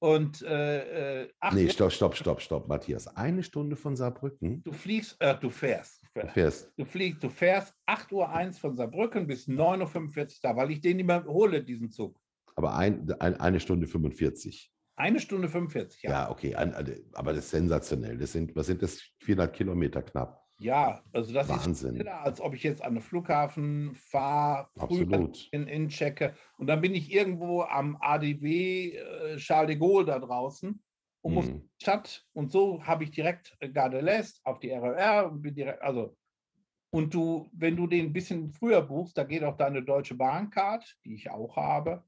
Und äh, äh, ach, Nee, stopp, stopp, stopp, stopp, Matthias. Eine Stunde von Saarbrücken. Du fliegst, äh, du fährst. Du fährst. Du fliegst, du fährst 8.01 Uhr von Saarbrücken bis 9.45 Uhr da, weil ich den immer hole, diesen Zug. Aber ein, ein, eine Stunde 45. Eine Stunde 45, ja. Ja, okay, aber das ist sensationell. Das sind, was sind das? 400 Kilometer knapp. Ja, also das Wahnsinn. ist schneller, als ob ich jetzt an den Flughafen fahre, früh in, in checke und dann bin ich irgendwo am ADW äh, Charles de Gaulle da draußen und muss mhm. Stadt und so habe ich direkt äh, Garde l'Est auf die RER und bin direkt, also und du, wenn du den ein bisschen früher buchst, da geht auch deine Deutsche Bahncard, die ich auch habe,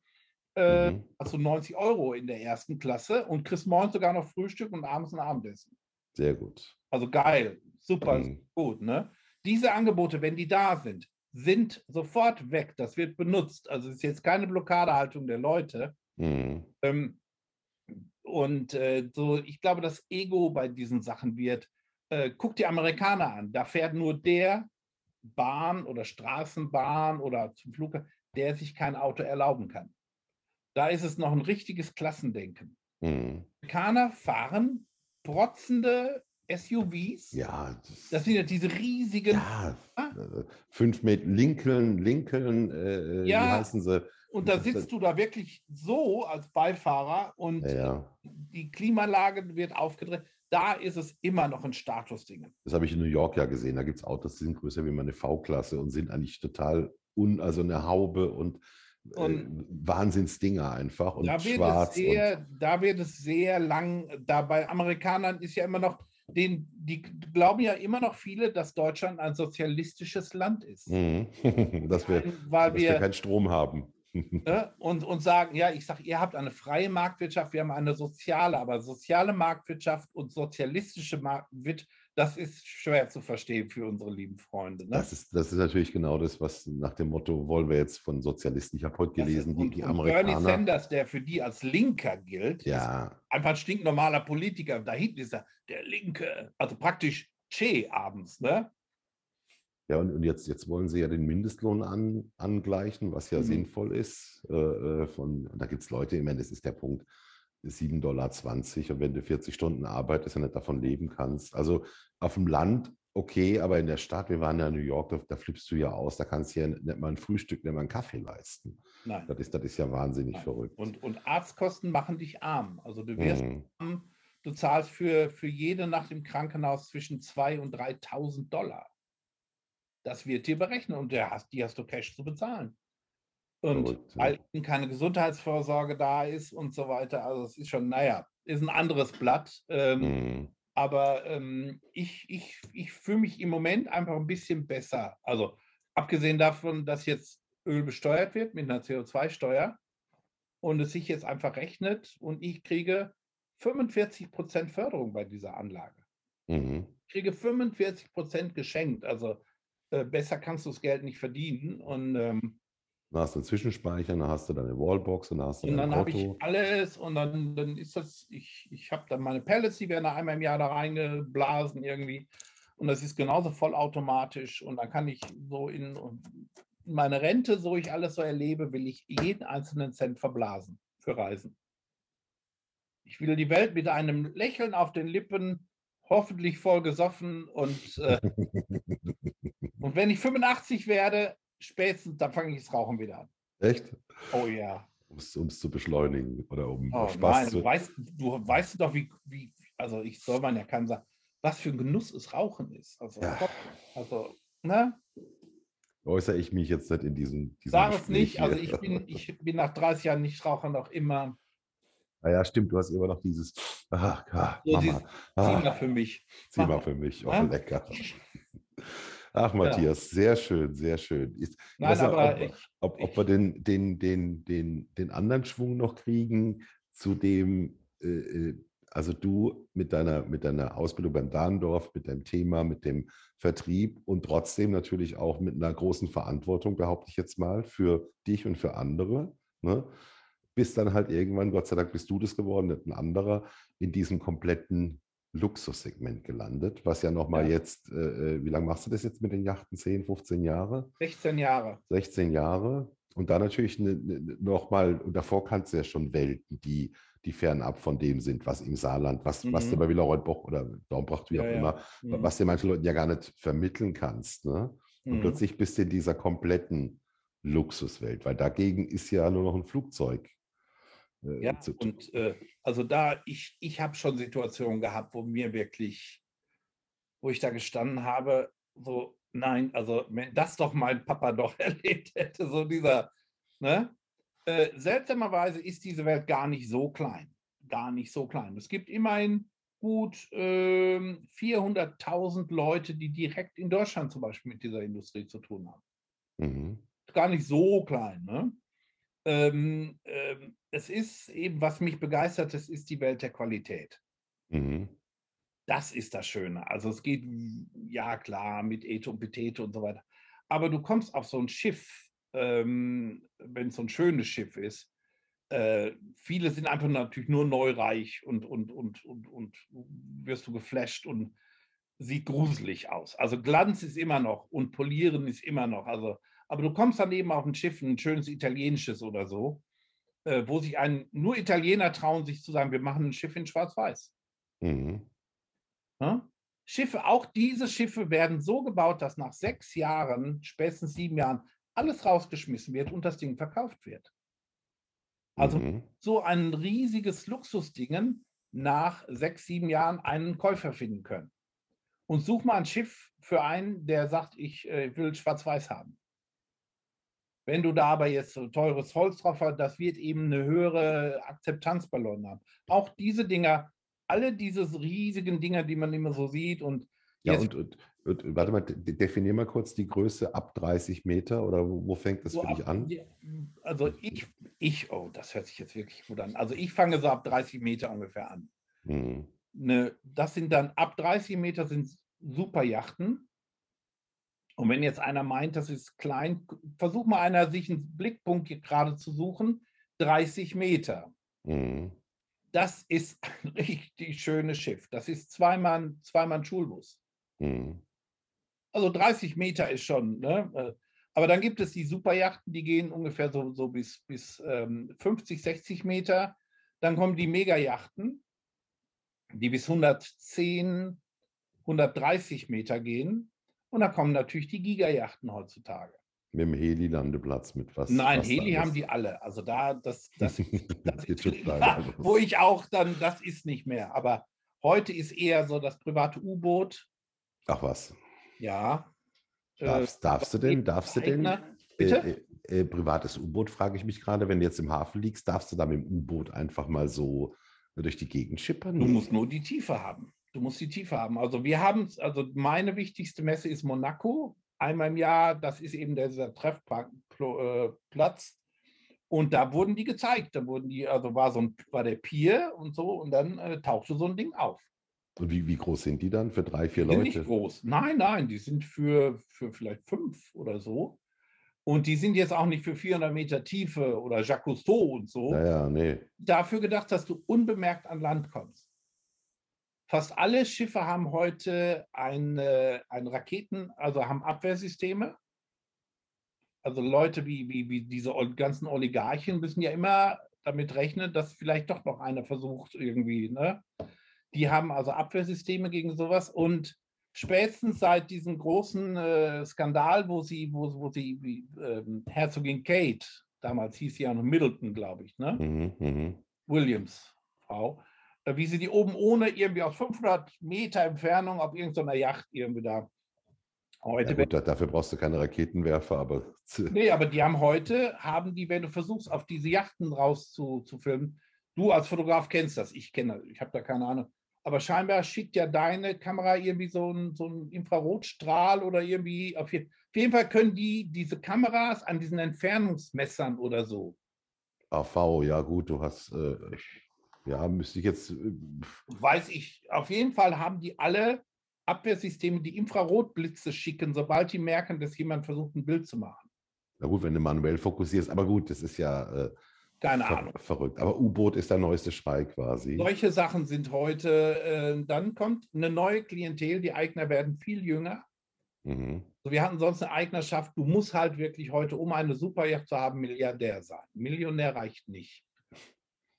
äh, mhm. hast du 90 Euro in der ersten Klasse und kriegst morgens sogar noch Frühstück und abends ein Abendessen. Sehr gut. Also geil, super mhm. gut. Ne? Diese Angebote, wenn die da sind, sind sofort weg. Das wird benutzt. Also es ist jetzt keine Blockadehaltung der Leute. Mhm. Ähm, und äh, so, ich glaube, das Ego bei diesen Sachen wird, äh, guck die Amerikaner an, da fährt nur der Bahn oder Straßenbahn oder zum Flughafen, der sich kein Auto erlauben kann. Da ist es noch ein richtiges Klassendenken. Mhm. Amerikaner fahren protzende SUVs. Ja. Das, das sind ja diese riesigen. Ja, ah? fünf Meter Lincoln, Lincoln, äh, ja, wie heißen sie? Und da sitzt du da wirklich so als Beifahrer und ja, die Klimaanlage wird aufgedreht. Da ist es immer noch ein Statusding. Das habe ich in New York ja gesehen. Da gibt es Autos, die sind größer wie meine V-Klasse und sind eigentlich total un, also eine Haube und und äh, Wahnsinnsdinger einfach und da schwarz. Sehr, da wird es sehr lang, da bei Amerikanern ist ja immer noch, den, die glauben ja immer noch viele, dass Deutschland ein sozialistisches Land ist. Mhm. dass wir, Weil dass wir, wir keinen Strom haben. Ne, und, und sagen, ja, ich sage, ihr habt eine freie Marktwirtschaft, wir haben eine soziale, aber soziale Marktwirtschaft und sozialistische Marktwirtschaft, das ist schwer zu verstehen für unsere lieben Freunde. Ne? Das, ist, das ist natürlich genau das, was nach dem Motto wollen wir jetzt von Sozialisten. Ich habe heute gelesen, die, die Amerikaner. Bernie Sanders, der für die als Linker gilt, ja. einfach ein stinknormaler Politiker. Da hinten ist er der Linke, also praktisch Che abends. Ne? Ja, und, und jetzt, jetzt wollen sie ja den Mindestlohn an, angleichen, was ja mhm. sinnvoll ist. Äh, äh von, da gibt es Leute, ich meine, das ist der Punkt, 7,20 Dollar. Und wenn du 40 Stunden arbeitest und nicht davon leben kannst. Also auf dem Land okay, aber in der Stadt, wir waren ja in New York, da, da flippst du ja aus, da kannst du ja nicht mal ein Frühstück, nicht mal einen Kaffee leisten. Nein. Das ist, das ist ja wahnsinnig Nein. verrückt. Und, und Arztkosten machen dich arm. Also du wirst mhm. arm, du zahlst für, für jede Nacht im Krankenhaus zwischen 2.000 und 3.000 Dollar. Das wird dir berechnet und der hast, die hast du Cash zu bezahlen. Und Verrückt, weil ja. keine Gesundheitsvorsorge da ist und so weiter. Also es ist schon, naja, ist ein anderes Blatt. Ähm, mhm. Aber ähm, ich, ich, ich fühle mich im Moment einfach ein bisschen besser. Also abgesehen davon, dass jetzt Öl besteuert wird mit einer CO2-Steuer und es sich jetzt einfach rechnet und ich kriege 45 Prozent Förderung bei dieser Anlage. Mhm. Ich kriege 45 Prozent geschenkt. Also äh, besser kannst du das Geld nicht verdienen. Und ähm, dann hast du einen Zwischenspeicher, dann hast du deine Wallbox und dann hast du Und dann habe ich alles und dann, dann ist das, ich, ich habe dann meine Pellets, die werden da einmal im Jahr da reingeblasen irgendwie. Und das ist genauso vollautomatisch. Und dann kann ich so in, in meine Rente, so ich alles so erlebe, will ich jeden einzelnen Cent verblasen für Reisen. Ich will die Welt mit einem Lächeln auf den Lippen, hoffentlich voll gesoffen und, äh, und wenn ich 85 werde, spätestens, dann fange ich das Rauchen wieder an. Echt? Oh ja. Um es zu beschleunigen oder um oh, Spaß nein, zu... Du weißt, du weißt doch, wie, wie, also ich soll man ja keinem sagen, was für ein Genuss es Rauchen ist. Also, ja. also ne? Äußere ich mich jetzt nicht in diesem, diesem Sag es nicht, also ich bin, ich bin nach 30 Jahren Nichtraucher noch immer. Ah ja, stimmt, du hast immer noch dieses, ach, ah, so Mama, ah, zieh mal für mich. Zieh mal für mich, oh, lecker. Ach, Matthias, ja. sehr schön, sehr schön. Ich, Nein, ich aber ob, ich, ob, ob, wir den, den, den, den, den anderen Schwung noch kriegen, zu dem, äh, äh, also du mit deiner, mit deiner Ausbildung beim Dahndorf, mit deinem Thema, mit dem Vertrieb und trotzdem natürlich auch mit einer großen Verantwortung, behaupte ich jetzt mal, für dich und für andere. Ne? Bis dann halt irgendwann, Gott sei Dank, bist du das geworden, nicht ein anderer, in diesem kompletten Luxussegment gelandet, was ja nochmal ja. jetzt, äh, äh, wie lange machst du das jetzt mit den Yachten? 10, 15 Jahre? 16 Jahre. 16 Jahre. Und da natürlich ne, ne, nochmal, und davor kannst du ja schon Welten, die, die fernab von dem sind, was im Saarland, was, mhm. was du bei Villeroy-Boch oder Dornbracht, wie ja, auch ja. immer, mhm. was dir manche Leute ja gar nicht vermitteln kannst. Ne? Und mhm. plötzlich bist du in dieser kompletten Luxuswelt, weil dagegen ist ja nur noch ein Flugzeug äh, ja, und äh, also da, ich, ich habe schon Situationen gehabt, wo mir wirklich, wo ich da gestanden habe, so, nein, also wenn das doch mein Papa doch erlebt hätte, so dieser, ne? Äh, seltsamerweise ist diese Welt gar nicht so klein. Gar nicht so klein. Es gibt immerhin gut äh, 400.000 Leute, die direkt in Deutschland zum Beispiel mit dieser Industrie zu tun haben. Mhm. Gar nicht so klein. Ne? Ähm, ähm, es ist eben, was mich begeistert, es ist die Welt der Qualität. Mhm. Das ist das Schöne. Also es geht, ja klar, mit Ete und Petete und so weiter. Aber du kommst auf so ein Schiff, ähm, wenn es so ein schönes Schiff ist. Äh, viele sind einfach natürlich nur neureich und, und, und, und, und wirst du geflasht und sieht gruselig aus. Also Glanz ist immer noch und Polieren ist immer noch. Also aber du kommst dann eben auf ein Schiff, ein schönes italienisches oder so, äh, wo sich ein, nur Italiener trauen, sich zu sagen, wir machen ein Schiff in Schwarz-Weiß. Mhm. Ja? Schiffe, auch diese Schiffe werden so gebaut, dass nach sechs Jahren, spätestens sieben Jahren, alles rausgeschmissen wird und das Ding verkauft wird. Also mhm. so ein riesiges Luxusdingen nach sechs, sieben Jahren einen Käufer finden können. Und such mal ein Schiff für einen, der sagt, ich äh, will schwarz-weiß haben. Wenn du da aber jetzt so teures Holz drauf hast, das wird eben eine höhere Akzeptanzballon haben. Auch diese Dinger, alle diese riesigen Dinger, die man immer so sieht und ja, und, und, und, warte mal, definier mal kurz die Größe ab 30 Meter oder wo, wo fängt das so für ab, dich an? Also ich, ich, oh, das hört sich jetzt wirklich gut an. Also ich fange so ab 30 Meter ungefähr an. Hm. Ne, das sind dann ab 30 Meter sind Superjachten. Und wenn jetzt einer meint, das ist klein, versuch mal einer, sich einen Blickpunkt gerade zu suchen, 30 Meter. Mhm. Das ist ein richtig schönes Schiff. Das ist zweimal, zweimal ein Schulbus. Mhm. Also 30 Meter ist schon. Ne? Äh, aber dann gibt es die Superjachten, die gehen ungefähr so, so bis, bis ähm, 50, 60 Meter. Dann kommen die Megajachten, die bis 110, 130 Meter gehen. Und da kommen natürlich die Gigajachten heutzutage. Mit dem Heli-Landeplatz, mit was? Nein, was Heli haben die alle. Also da, das, das, das ist, ja, wo ich auch dann, das ist nicht mehr. Aber heute ist eher so das private U-Boot. Ach was. Ja. Darfst, äh, darfst du denn, darfst du denn? Bitte? Äh, äh, privates U-Boot, frage ich mich gerade, wenn du jetzt im Hafen liegst, darfst du da mit dem U-Boot einfach mal so durch die Gegend schippern? Du musst nur die Tiefe haben. Du musst die Tiefe haben. Also wir haben, also meine wichtigste Messe ist Monaco, einmal im Jahr. Das ist eben dieser Treffplatz. Äh, und da wurden die gezeigt. Da wurden die, also war so ein, war der Pier und so, und dann äh, tauchte so ein Ding auf. Und wie, wie groß sind die dann für drei, vier die Leute? Sind nicht groß. Nein, nein, die sind für, für vielleicht fünf oder so. Und die sind jetzt auch nicht für 400 Meter Tiefe oder Jacques Cousteau und so. Naja, nee. Dafür gedacht, dass du unbemerkt an Land kommst. Fast alle Schiffe haben heute eine, ein Raketen, also haben Abwehrsysteme. Also Leute wie, wie, wie diese ganzen Oligarchen müssen ja immer damit rechnen, dass vielleicht doch noch einer versucht irgendwie. Ne? Die haben also Abwehrsysteme gegen sowas und spätestens seit diesem großen äh, Skandal, wo sie, wo, wo sie, wie, ähm, Herzogin Kate, damals hieß sie ja noch Middleton, glaube ich, ne? Mhm, mh. Williams, Frau, wie sie die oben ohne irgendwie aus 500 Meter Entfernung auf irgendeiner Yacht irgendwie da. Heute ja gut, dafür brauchst du keine Raketenwerfer, aber. Nee, aber die haben heute, haben die, wenn du versuchst, auf diese Yachten raus zu, zu filmen, du als Fotograf kennst das, ich kenne, ich habe da keine Ahnung. Aber scheinbar schickt ja deine Kamera irgendwie so einen so Infrarotstrahl oder irgendwie. Auf jeden, auf jeden Fall können die diese Kameras an diesen Entfernungsmessern oder so. AV, ja gut, du hast. Äh, Ja, müsste ich jetzt. Äh, Weiß ich. Auf jeden Fall haben die alle Abwehrsysteme, die Infrarotblitze schicken, sobald die merken, dass jemand versucht, ein Bild zu machen. Na gut, wenn du manuell fokussierst, aber gut, das ist ja äh, keine ver Ahnung. Verrückt. Aber U-Boot ist der neueste Schrei quasi. Solche Sachen sind heute, äh, dann kommt eine neue Klientel, die Eigner werden viel jünger. Mhm. Wir hatten sonst eine Eignerschaft, du musst halt wirklich heute, um eine Superjacht zu haben, Milliardär sein. Millionär reicht nicht.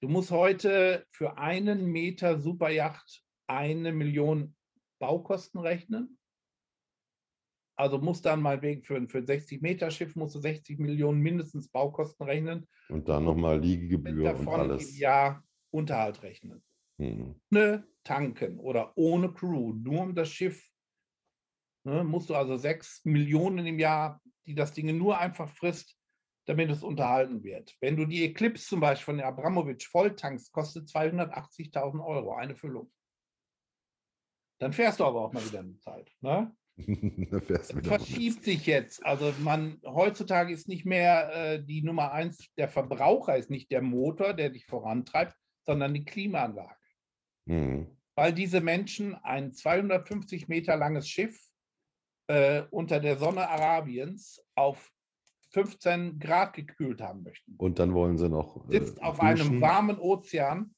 Du musst heute für einen Meter Superjacht eine Million Baukosten rechnen. Also muss dann mal wegen für, für ein 60-Meter-Schiff musst du 60 Millionen mindestens Baukosten rechnen. Und dann nochmal Liegegebühr und alles. Ja, Unterhalt rechnen. Hm. Ohne tanken oder ohne Crew, nur um das Schiff, ne, musst du also 6 Millionen im Jahr, die das Ding nur einfach frisst, damit es unterhalten wird. Wenn du die Eclipse zum Beispiel von der Abramowitsch volltankst, kostet 280.000 Euro eine Füllung. Dann fährst du aber auch mal wieder eine Zeit. Ne? verschiebt sich jetzt. Also man heutzutage ist nicht mehr äh, die Nummer eins, der Verbraucher ist nicht der Motor, der dich vorantreibt, sondern die Klimaanlage. Mhm. Weil diese Menschen ein 250 Meter langes Schiff äh, unter der Sonne Arabiens auf 15 Grad gekühlt haben möchten. Und dann wollen sie noch. Äh, Sitzt auf einem warmen Ozean.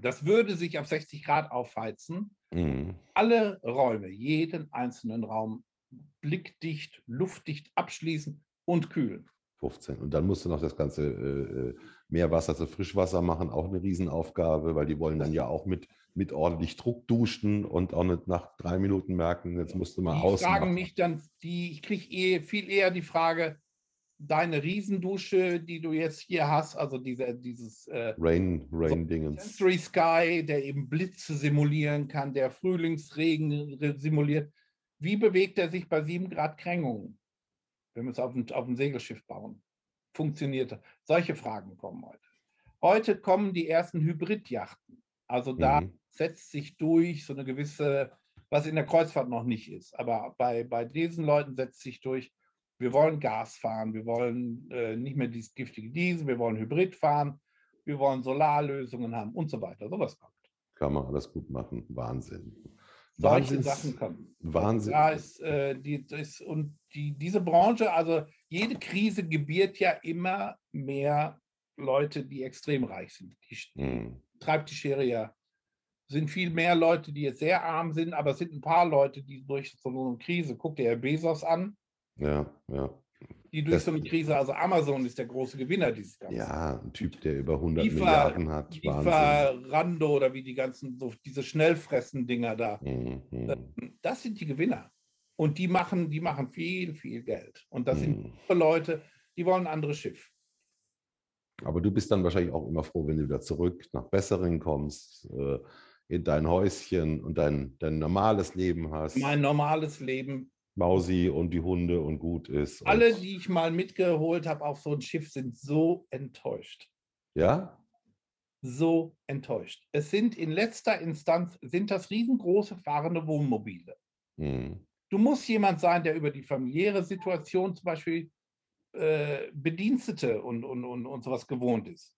Das würde sich auf 60 Grad aufheizen Mhm. Alle Räume, jeden einzelnen Raum blickdicht, luftdicht abschließen und kühlen. 15. Und dann musst du noch das ganze äh, äh, Meerwasser zu Frischwasser machen, auch eine Riesenaufgabe, weil die wollen dann ja auch mit, mit ordentlich Druck duschen und auch nicht nach drei Minuten merken, jetzt musst du mal aus. Die fragen mich dann, die, ich kriege eh, viel eher die Frage, deine Riesendusche, die du jetzt hier hast, also diese, dieses äh, Rain, Rain Dingens. Sensory Sky, der eben Blitze simulieren kann, der Frühlingsregen simuliert. Wie bewegt er sich bei 7 Grad Krängungen, wenn wir es auf ein, auf Segelschiff bauen? Funktioniert das? Solche Fragen kommen heute. Heute kommen die ersten Hybridjachten. Also da mhm. setzt sich durch so eine gewisse, was in der Kreuzfahrt noch nicht ist, aber bei, bei diesen Leuten setzt sich durch, wir wollen Gas fahren, wir wollen äh, nicht mehr dieses giftige Diesel, wir wollen Hybrid fahren, wir wollen Solarlösungen haben und so weiter. Sowas kommt. Kann man alles gut machen. Wahnsinn. Solche Wahnsinns, Sachen kommen. Wahnsinn. Da ist, äh, die, ist, und die, diese Branche, also jede Krise gebiert ja immer mehr Leute, die extrem reich sind. Die hm. Treibt die Schere ja. Sind viel mehr Leute, die jetzt sehr arm sind, aber es sind ein paar Leute, die durch so eine Krise, guck dir Herr Bezos an, ja, ja. Die durch das, so eine Krise, also Amazon ist der große Gewinner dieses Ganzen. Ja, ein Typ, der über 100 IFA, Milliarden hat. Rando oder wie die ganzen, so diese Schnellfressen-Dinger da. Mhm. Das sind die Gewinner. Und die machen, die machen viel, viel Geld. Und das mhm. sind Leute, die wollen ein anderes Schiff. Aber du bist dann wahrscheinlich auch immer froh, wenn du wieder zurück nach Besseren kommst, äh, in dein Häuschen und dein, dein normales Leben hast. Mein normales Leben Mausi und die Hunde und gut ist. Alle, die ich mal mitgeholt habe auf so ein Schiff, sind so enttäuscht. Ja? So enttäuscht. Es sind in letzter Instanz, sind das riesengroße fahrende Wohnmobile. Hm. Du musst jemand sein, der über die familiäre Situation zum Beispiel äh, Bedienstete und, und, und, und sowas gewohnt ist.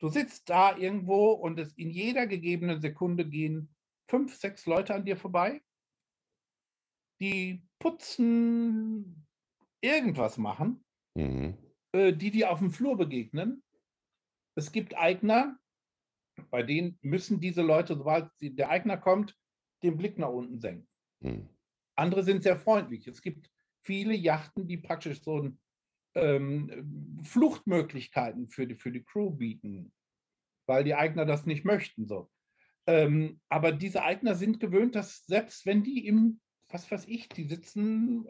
Du sitzt da irgendwo und es in jeder gegebenen Sekunde gehen fünf, sechs Leute an dir vorbei die putzen, irgendwas machen, mhm. äh, die dir auf dem Flur begegnen. Es gibt Eigner, bei denen müssen diese Leute, sobald der Eigner kommt, den Blick nach unten senken. Mhm. Andere sind sehr freundlich. Es gibt viele Yachten, die praktisch so ein, ähm, Fluchtmöglichkeiten für die, für die Crew bieten, weil die Eigner das nicht möchten. So. Ähm, aber diese Eigner sind gewöhnt, dass selbst wenn die im was weiß ich, die sitzen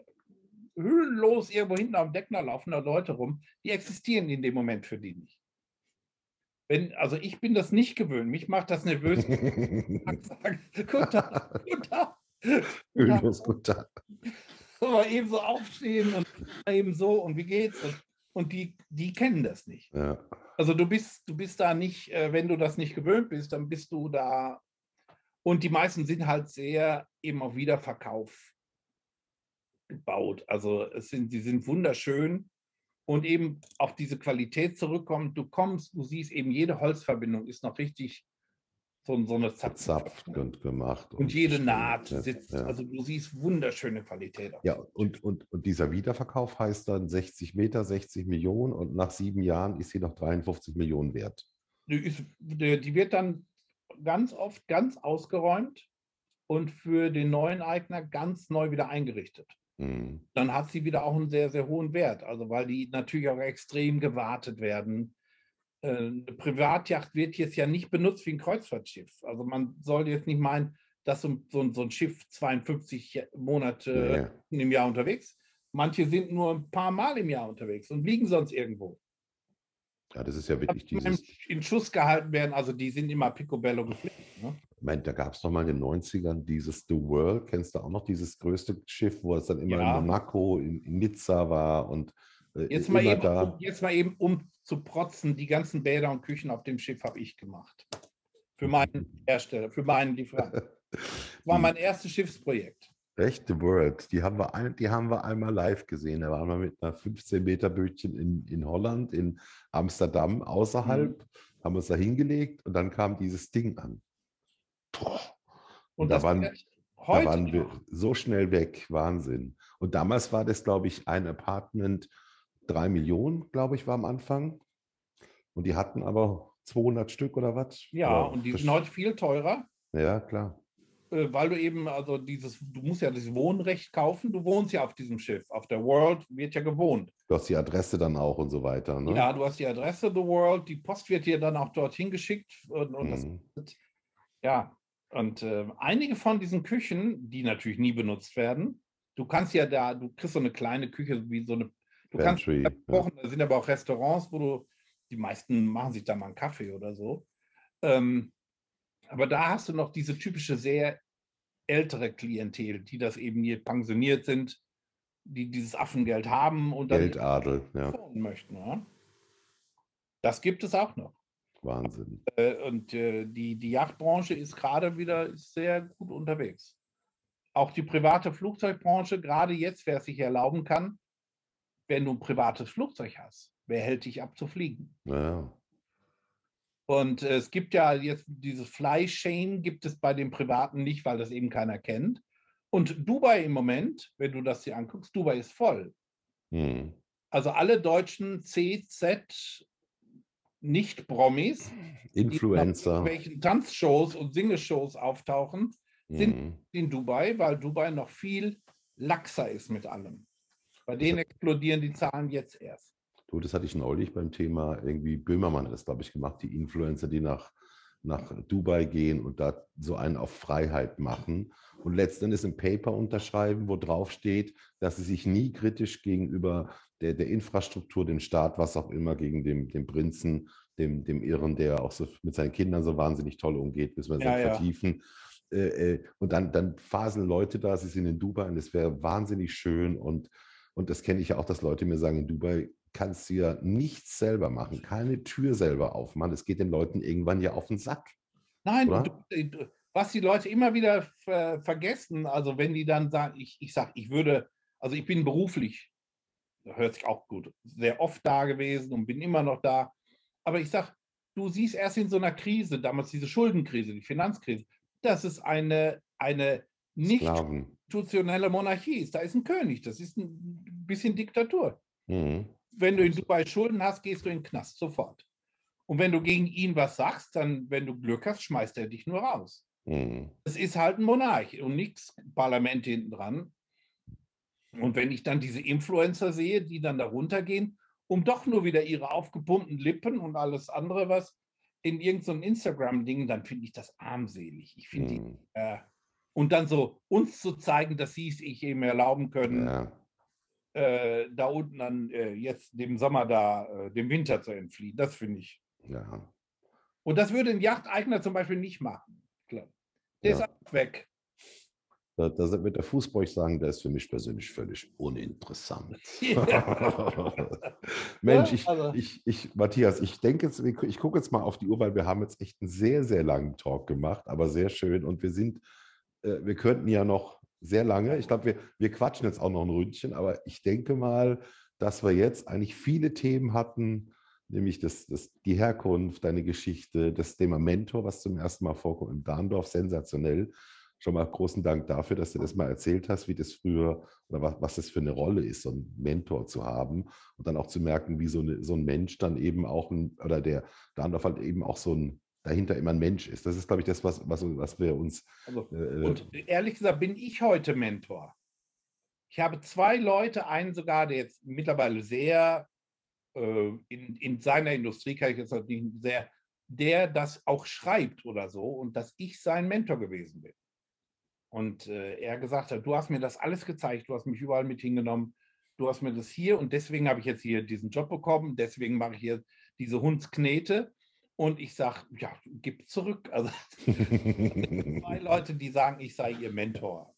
höhenlos irgendwo hinten am Deck, da laufen da Leute rum, die existieren in dem Moment für die nicht. Wenn, also ich bin das nicht gewöhnt, mich macht das nervös. guten Tag, guten Tag. Höhenlos, guten Tag. Aber eben so aufstehen und eben so und wie geht's? Und, und die, die kennen das nicht. Ja. Also du bist, du bist da nicht, äh, wenn du das nicht gewöhnt bist, dann bist du da und die meisten sind halt sehr eben auf Wiederverkauf gebaut. Also es sind, die sind wunderschön, und eben auf diese Qualität zurückkommen. Du kommst, du siehst eben, jede Holzverbindung ist noch richtig so, so eine Zapft und gemacht. Und, und jede Naht sitzt. Ja. Also du siehst wunderschöne Qualität. Ja, und, und, und dieser Wiederverkauf heißt dann 60 Meter, 60 Millionen und nach sieben Jahren ist sie noch 53 Millionen wert. Die, ist, die wird dann ganz oft ganz ausgeräumt und für den neuen Eigner ganz neu wieder eingerichtet. Mhm. Dann hat sie wieder auch einen sehr, sehr hohen Wert. Also weil die natürlich auch extrem gewartet werden eine Privatjacht wird jetzt ja nicht benutzt wie ein Kreuzfahrtschiff. Also man soll jetzt nicht meinen, dass so, so, so ein Schiff 52 Monate ja. im Jahr unterwegs. Manche sind nur ein paar Mal im Jahr unterwegs und liegen sonst irgendwo. Ja, das ist ja wirklich dieses... In Schuss gehalten werden, also die sind immer picobello gepflegt. Ne? Ich meine, da gab es doch mal in den 90ern dieses The World, kennst du auch noch dieses größte Schiff, wo es dann immer ja. in Monaco, in, in Nizza war und äh, jetzt, mal eben, um, jetzt mal eben, um zu protzen, die ganzen Bäder und Küchen auf dem Schiff habe ich gemacht. Für meinen Hersteller, für meinen Lieferanten. War mein erstes Schiffsprojekt. Echt, The World. Die haben, wir ein, die haben wir einmal live gesehen. Da waren wir mit einer 15-Meter-Bötchen in, in Holland, in Amsterdam, außerhalb, mhm. haben uns da hingelegt und dann kam dieses Ding an. Boah. Und, und da, waren, da waren wir so schnell weg. Wahnsinn. Und damals war das, glaube ich, ein Apartment drei Millionen, glaube ich, war am Anfang. Und die hatten aber 200 Stück oder was? Ja, oder und die sind heute viel teurer. Ja, klar. Äh, weil du eben, also dieses, du musst ja das Wohnrecht kaufen, du wohnst ja auf diesem Schiff. Auf der World wird ja gewohnt. Du hast die Adresse dann auch und so weiter, ne? Ja, du hast die Adresse The World, die Post wird dir dann auch dorthin geschickt. Und, und mhm. das, ja, und äh, einige von diesen Küchen, die natürlich nie benutzt werden, du kannst ja da, du kriegst so eine kleine Küche, wie so eine Du Pantry, kannst kochen, ja. da sind aber auch Restaurants, wo du, die meisten machen sich da mal einen Kaffee oder so. Ähm, aber da hast du noch diese typische sehr ältere Klientel, die das eben hier pensioniert sind, die dieses Affengeld haben und dann Geldadel, ja. möchten. Ja? Das gibt es auch noch. Wahnsinn. Äh, und äh, die, die Yachtbranche ist gerade wieder ist sehr gut unterwegs. Auch die private Flugzeugbranche, gerade jetzt, wer es sich erlauben kann, wenn du ein privates Flugzeug hast, wer hält dich ab zu fliegen? Ja. Und äh, es gibt ja jetzt dieses Fly Shame gibt es bei den Privaten nicht, weil das eben keiner kennt. Und Dubai im Moment, wenn du das dir anguckst, Dubai ist voll. Hm. Also alle deutschen CZ nicht-Promis, Influencer, die welchen Tanzshows und Singeshows auftauchen, sind hm. in Dubai, weil Dubai noch viel laxer ist mit allem. Bei denen explodieren die Zahlen jetzt erst. Du, das hatte ich neulich beim Thema, irgendwie Böhmermann hat das, glaube ich, gemacht, die Influencer, die nach, nach Dubai gehen und da so einen auf Freiheit machen und letztendlich ein Paper unterschreiben, wo drauf steht, dass sie sich nie kritisch gegenüber der, der Infrastruktur, dem Staat, was auch immer, gegen den, den Prinzen, dem, dem Irren, der auch so mit seinen Kindern so wahnsinnig toll umgeht, müssen wir ja, ja. vertiefen. Äh, äh, und dann, dann faseln Leute da, sie sind in Dubai und es wäre wahnsinnig schön und und das kenne ich ja auch, dass Leute mir sagen, in Dubai kannst du ja nichts selber machen, keine Tür selber aufmachen. Es geht den Leuten irgendwann ja auf den Sack. Nein, du, was die Leute immer wieder ver vergessen, also wenn die dann sagen, ich, ich sage, ich würde, also ich bin beruflich, hört sich auch gut, sehr oft da gewesen und bin immer noch da. Aber ich sage, du siehst erst in so einer Krise, damals diese Schuldenkrise, die Finanzkrise, dass es eine, eine nicht Sklaven institutionelle Monarchie ist. Da ist ein König, das ist ein bisschen Diktatur. Mhm. Wenn du in Dubai Schulden hast, gehst du in den Knast sofort. Und wenn du gegen ihn was sagst, dann, wenn du Glück hast, schmeißt er dich nur raus. Mhm. Es ist halt ein Monarch und nichts Parlament hinten dran. Und wenn ich dann diese Influencer sehe, die dann da runtergehen, um doch nur wieder ihre aufgepumpten Lippen und alles andere was in irgendeinem so Instagram-Ding, dann finde ich das armselig. Ich finde mhm. die, äh, und dann so uns zu zeigen, dass sie es sich eben erlauben können, ja. äh, da unten dann äh, jetzt dem Sommer da, äh, dem Winter zu entfliehen. Das finde ich. Ja. Und das würde ein Yachteigner zum Beispiel nicht machen. Klar. Der ja. ist auch weg. Da, da wird der Fußball sagen, der ist für mich persönlich völlig uninteressant. Mensch, ich, also. ich, ich, Matthias, ich denke jetzt, ich gucke jetzt mal auf die Uhr, weil wir haben jetzt echt einen sehr, sehr langen Talk gemacht, aber sehr schön. Und wir sind wir könnten ja noch sehr lange, ich glaube, wir, wir quatschen jetzt auch noch ein Ründchen, aber ich denke mal, dass wir jetzt eigentlich viele Themen hatten, nämlich das, das, die Herkunft, deine Geschichte, das Thema Mentor, was zum ersten Mal vorkommt im Darndorf, sensationell. Schon mal großen Dank dafür, dass du das mal erzählt hast, wie das früher oder was, was das für eine Rolle ist, so einen Mentor zu haben und dann auch zu merken, wie so, eine, so ein Mensch dann eben auch ein, oder der Darndorf halt eben auch so ein dahinter immer ein Mensch ist. Das ist, glaube ich, das, was, was, was wir uns. Also, äh, und ehrlich gesagt bin ich heute Mentor. Ich habe zwei Leute, einen sogar, der jetzt mittlerweile sehr äh, in, in seiner Industrie, kann ich jetzt nicht sehr, der das auch schreibt oder so und dass ich sein Mentor gewesen bin. Und äh, er gesagt hat, du hast mir das alles gezeigt, du hast mich überall mit hingenommen, du hast mir das hier und deswegen habe ich jetzt hier diesen Job bekommen, deswegen mache ich hier diese Hundsknete. Und ich sage, ja, gib zurück. Also zwei Leute, die sagen, ich sei ihr Mentor.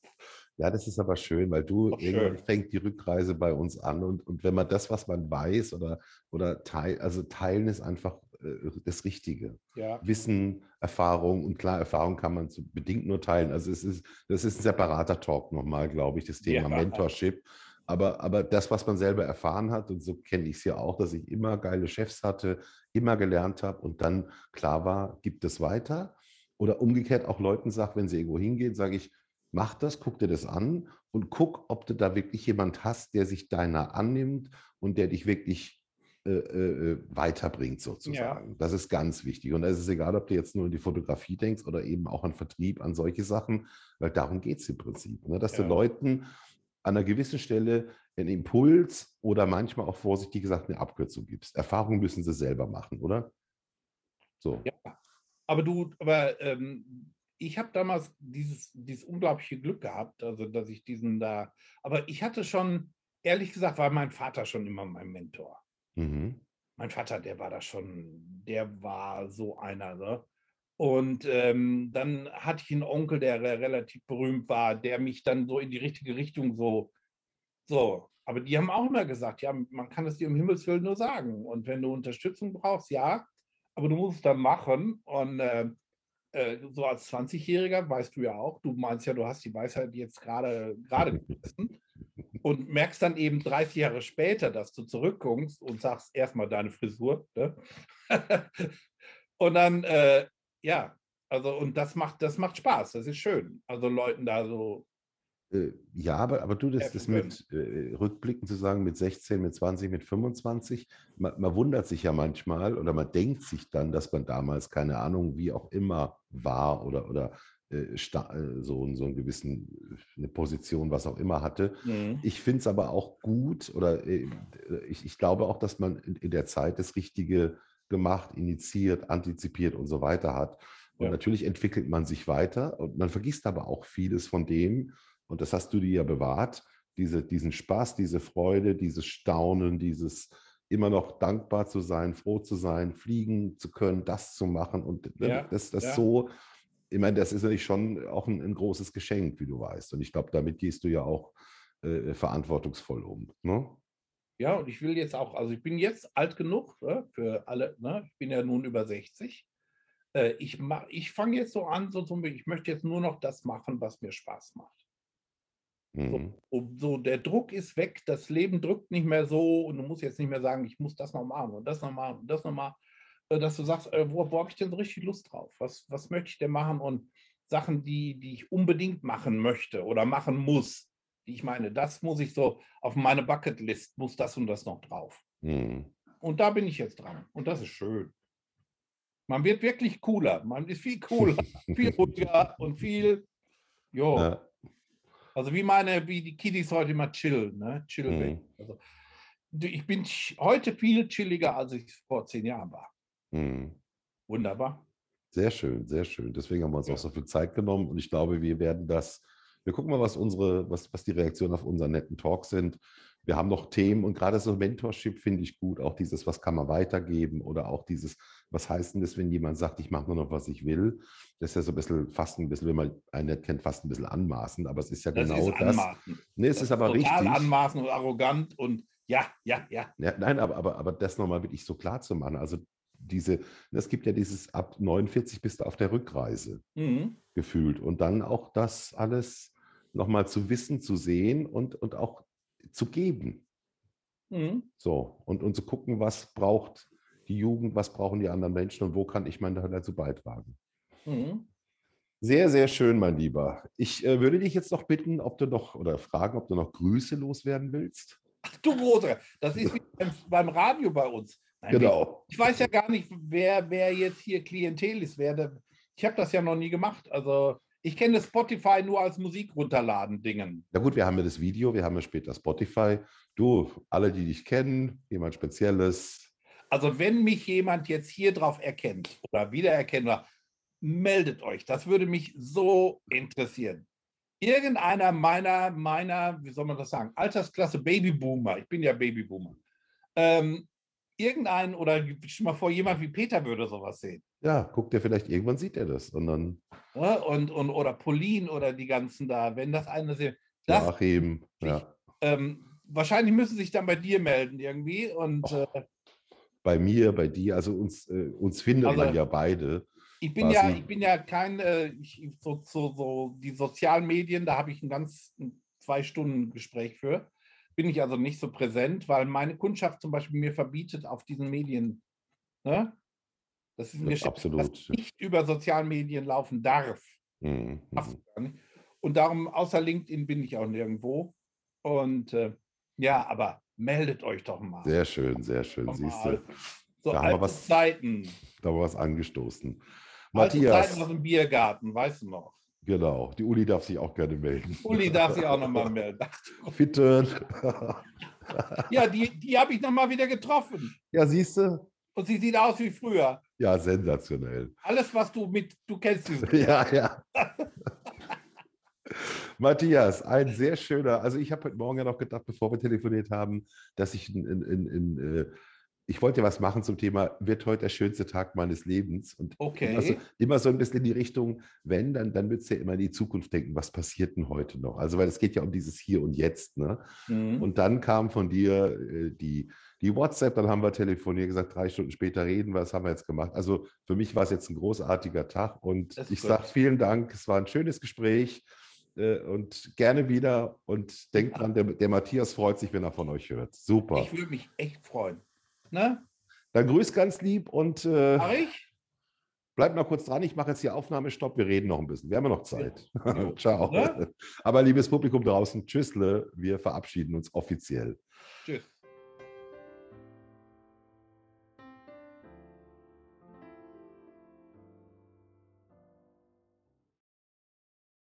Ja, das ist aber schön, weil du irgendwann fängt die Rückreise bei uns an und, und wenn man das, was man weiß oder, oder teil, also teilen ist einfach äh, das Richtige. Ja. Wissen, Erfahrung und klar, Erfahrung kann man bedingt nur teilen. Also es ist, das ist ein separater Talk nochmal, glaube ich, das Thema ja. Mentorship. Aber, aber das, was man selber erfahren hat, und so kenne ich es ja auch, dass ich immer geile Chefs hatte, immer gelernt habe und dann klar war, gibt es weiter. Oder umgekehrt auch Leuten sagt, wenn sie irgendwo hingehen, sage ich, mach das, guck dir das an und guck, ob du da wirklich jemand hast, der sich deiner annimmt und der dich wirklich äh, äh, weiterbringt sozusagen. Ja. Das ist ganz wichtig. Und es ist egal, ob du jetzt nur in die Fotografie denkst oder eben auch an Vertrieb, an solche Sachen, weil darum geht es im Prinzip. Ne? Dass ja. du Leuten an einer gewissen Stelle einen Impuls oder manchmal auch vorsichtig gesagt eine Abkürzung gibst. Erfahrungen müssen sie selber machen, oder? So. Ja, aber du, aber ähm, ich habe damals dieses, dieses unglaubliche Glück gehabt, also dass ich diesen da, aber ich hatte schon, ehrlich gesagt, war mein Vater schon immer mein Mentor. Mhm. Mein Vater, der war da schon, der war so einer, ne? Und ähm, dann hatte ich einen Onkel, der relativ berühmt war, der mich dann so in die richtige Richtung so, so. Aber die haben auch immer gesagt, ja, man kann es dir um Himmels Willen nur sagen. Und wenn du Unterstützung brauchst, ja, aber du musst es dann machen. Und äh, äh, so als 20-Jähriger weißt du ja auch, du meinst ja, du hast die Weisheit jetzt gerade gerade gegessen und merkst dann eben 30 Jahre später, dass du zurückkommst und sagst erstmal deine Frisur. Ne? und dann, äh, ja, also und das macht, das macht Spaß, das ist schön. Also Leuten da so äh, ja, aber, aber du, das, das mit äh, Rückblicken zu sagen, mit 16, mit 20, mit 25, man, man, wundert sich ja manchmal oder man denkt sich dann, dass man damals, keine Ahnung, wie auch immer war oder, oder äh, äh so, so einen gewissen, eine Position, was auch immer hatte. Mhm. Ich finde es aber auch gut oder äh, ich, ich glaube auch, dass man in, in, der Zeit das Richtige gemacht, initiiert, antizipiert und so weiter hat. Und ja. natürlich entwickelt man sich weiter und man vergisst aber auch vieles von dem, und das hast du dir ja bewahrt, diese, diesen Spaß, diese Freude, dieses Staunen, dieses immer noch dankbar zu sein, froh zu sein, fliegen zu können, das zu machen und ne, ja, das, das ja. so, ich meine, das ist natürlich schon auch ein, ein, großes Geschenk, wie du weißt. Und ich glaube, damit gehst du ja auch äh, verantwortungsvoll um. Ne? Ja, und ich will jetzt auch, also ich bin jetzt alt genug ne, für alle, ne? ich bin ja nun über 60. Äh, ich ich fange jetzt so an, so, ich möchte jetzt nur noch das machen, was mir Spaß macht. Mhm. So, so, der Druck ist weg, das Leben drückt nicht mehr so und du musst jetzt nicht mehr sagen, ich muss das noch machen und das noch machen und das noch machen, äh, dass du sagst, äh, wo, wo habe ich denn so richtig Lust drauf? Was, was möchte ich denn machen? Und Sachen, die, die ich unbedingt machen möchte oder machen muss, ich meine, das muss ich so auf meine Bucketlist, muss das und das noch drauf. Mhm. Und da bin ich jetzt dran und das ist schön. Man wird wirklich cooler, man ist viel cooler, viel ruhiger und viel, jo, ja. Also wie meine, wie die Kiddies heute immer chillen, ne? Chill mhm. Also, ich bin heute viel chilliger, als ich vor zehn Jahren war. Mhm. Wunderbar. Sehr schön, sehr schön. Deswegen haben wir uns ja. auch so viel Zeit genommen und ich glaube, wir werden das, wir gucken mal, was unsere, was, was die Reaktionen auf unseren netten Talk sind wir haben noch Themen und gerade so Mentorship finde ich gut, auch dieses, was kann man weitergeben oder auch dieses, was heißt denn das, wenn jemand sagt, ich mache nur noch, was ich will. Das ist ja so ein bisschen, fast ein bisschen, wenn man einen nicht kennt, fast ein bisschen anmaßend, aber es ist ja das genau ist das. Nee, es das ist aber total richtig. anmaßend und arrogant und ja, ja, ja. ja nein, aber, aber, aber das nochmal wirklich so klar zu machen. Also diese, es gibt ja dieses ab 49 bist du auf der Rückreise mhm. gefühlt und dann auch das alles nochmal zu wissen, zu sehen und, und auch zu geben. Mhm. So, und, und zu gucken, was braucht die Jugend, was brauchen die anderen Menschen und wo kann ich meinen Teil dazu beitragen. Mhm. Sehr, sehr schön, mein Lieber. Ich äh, würde dich jetzt noch bitten, ob du noch oder fragen, ob du noch Grüße loswerden willst. Ach du Großer, das ist wie beim, Radio bei uns. Nein, genau. Ich weiß ja gar nicht, wer, wer jetzt hier Klientel ist. Wer, ich habe das ja noch nie gemacht. Also ich kenne Spotify nur als Musik runterladen Dingen. Na gut, wir haben ja das Video, wir haben ja später Spotify. Du, alle, die dich kennen, jemand Spezielles. Also wenn mich jemand jetzt hier drauf erkennt oder wiedererkennt, meldet euch. Das würde mich so interessieren. Irgendeiner meiner, meiner, wie soll man das sagen, Altersklasse Babyboomer, ich bin ja Babyboomer, ähm, irgendein oder schon mal vor, jemand wie Peter würde sowas sehen. Ja, guckt er vielleicht, irgendwann sieht er das. Und dann. Ja, und, und, oder Pauline oder die ganzen da, wenn das eine sehen. Das, Achim, ja. Ähm, wahrscheinlich müssen sich dann bei dir melden irgendwie. Und, äh, bei mir, bei dir, also uns, äh, uns findet also, man ja beide. Ich bin ja, ich bin ja kein, äh, ich, so, so, so, die sozialen Medien, da habe ich ein ganz ein zwei Stunden Gespräch für. Bin ich also nicht so präsent, weil meine Kundschaft zum Beispiel mir verbietet, auf diesen Medien, ne? Das ist Geschäft, Absolut. das nicht über sozialen Medien laufen darf. Mhm. Und darum, außer LinkedIn bin ich auch nirgendwo. Und äh, ja, aber meldet euch doch mal. Sehr schön, sehr schön. Siehst du. So da haben wir was, Zeiten. Da haben wir was angestoßen. Matthias. Zeiten aus dem Biergarten, weißt du noch? Genau, die Uli darf sich auch gerne melden. Uli darf sich auch nochmal melden. Bitte. ja, die, die habe ich nochmal wieder getroffen. Ja, siehst du? Und sie sieht aus wie früher. Ja, sensationell. Alles, was du mit, du kennst sie. ja, ja. Matthias, ein sehr schöner, also ich habe heute Morgen ja noch gedacht, bevor wir telefoniert haben, dass ich in, in, in, in äh, ich wollte was machen zum Thema, wird heute der schönste Tag meines Lebens? Und okay. immer, so, immer so ein bisschen in die Richtung, wenn, dann, dann wird es ja immer in die Zukunft denken, was passiert denn heute noch? Also, weil es geht ja um dieses Hier und Jetzt. Ne? Mhm. Und dann kam von dir äh, die, die WhatsApp, dann haben wir telefoniert, gesagt, drei Stunden später reden wir, was haben wir jetzt gemacht? Also für mich war es jetzt ein großartiger Tag und ich sage vielen Dank, es war ein schönes Gespräch äh, und gerne wieder und denkt dran, der, der Matthias freut sich, wenn er von euch hört. Super. Ich würde mich echt freuen. Ne? Dann grüß ganz lieb und äh, bleib mal kurz dran. Ich mache jetzt hier Aufnahmestopp. Wir reden noch ein bisschen. Wir haben ja noch Zeit. Ja. Ciao. Ne? Aber liebes Publikum draußen, tschüssle. Wir verabschieden uns offiziell. Tschüss.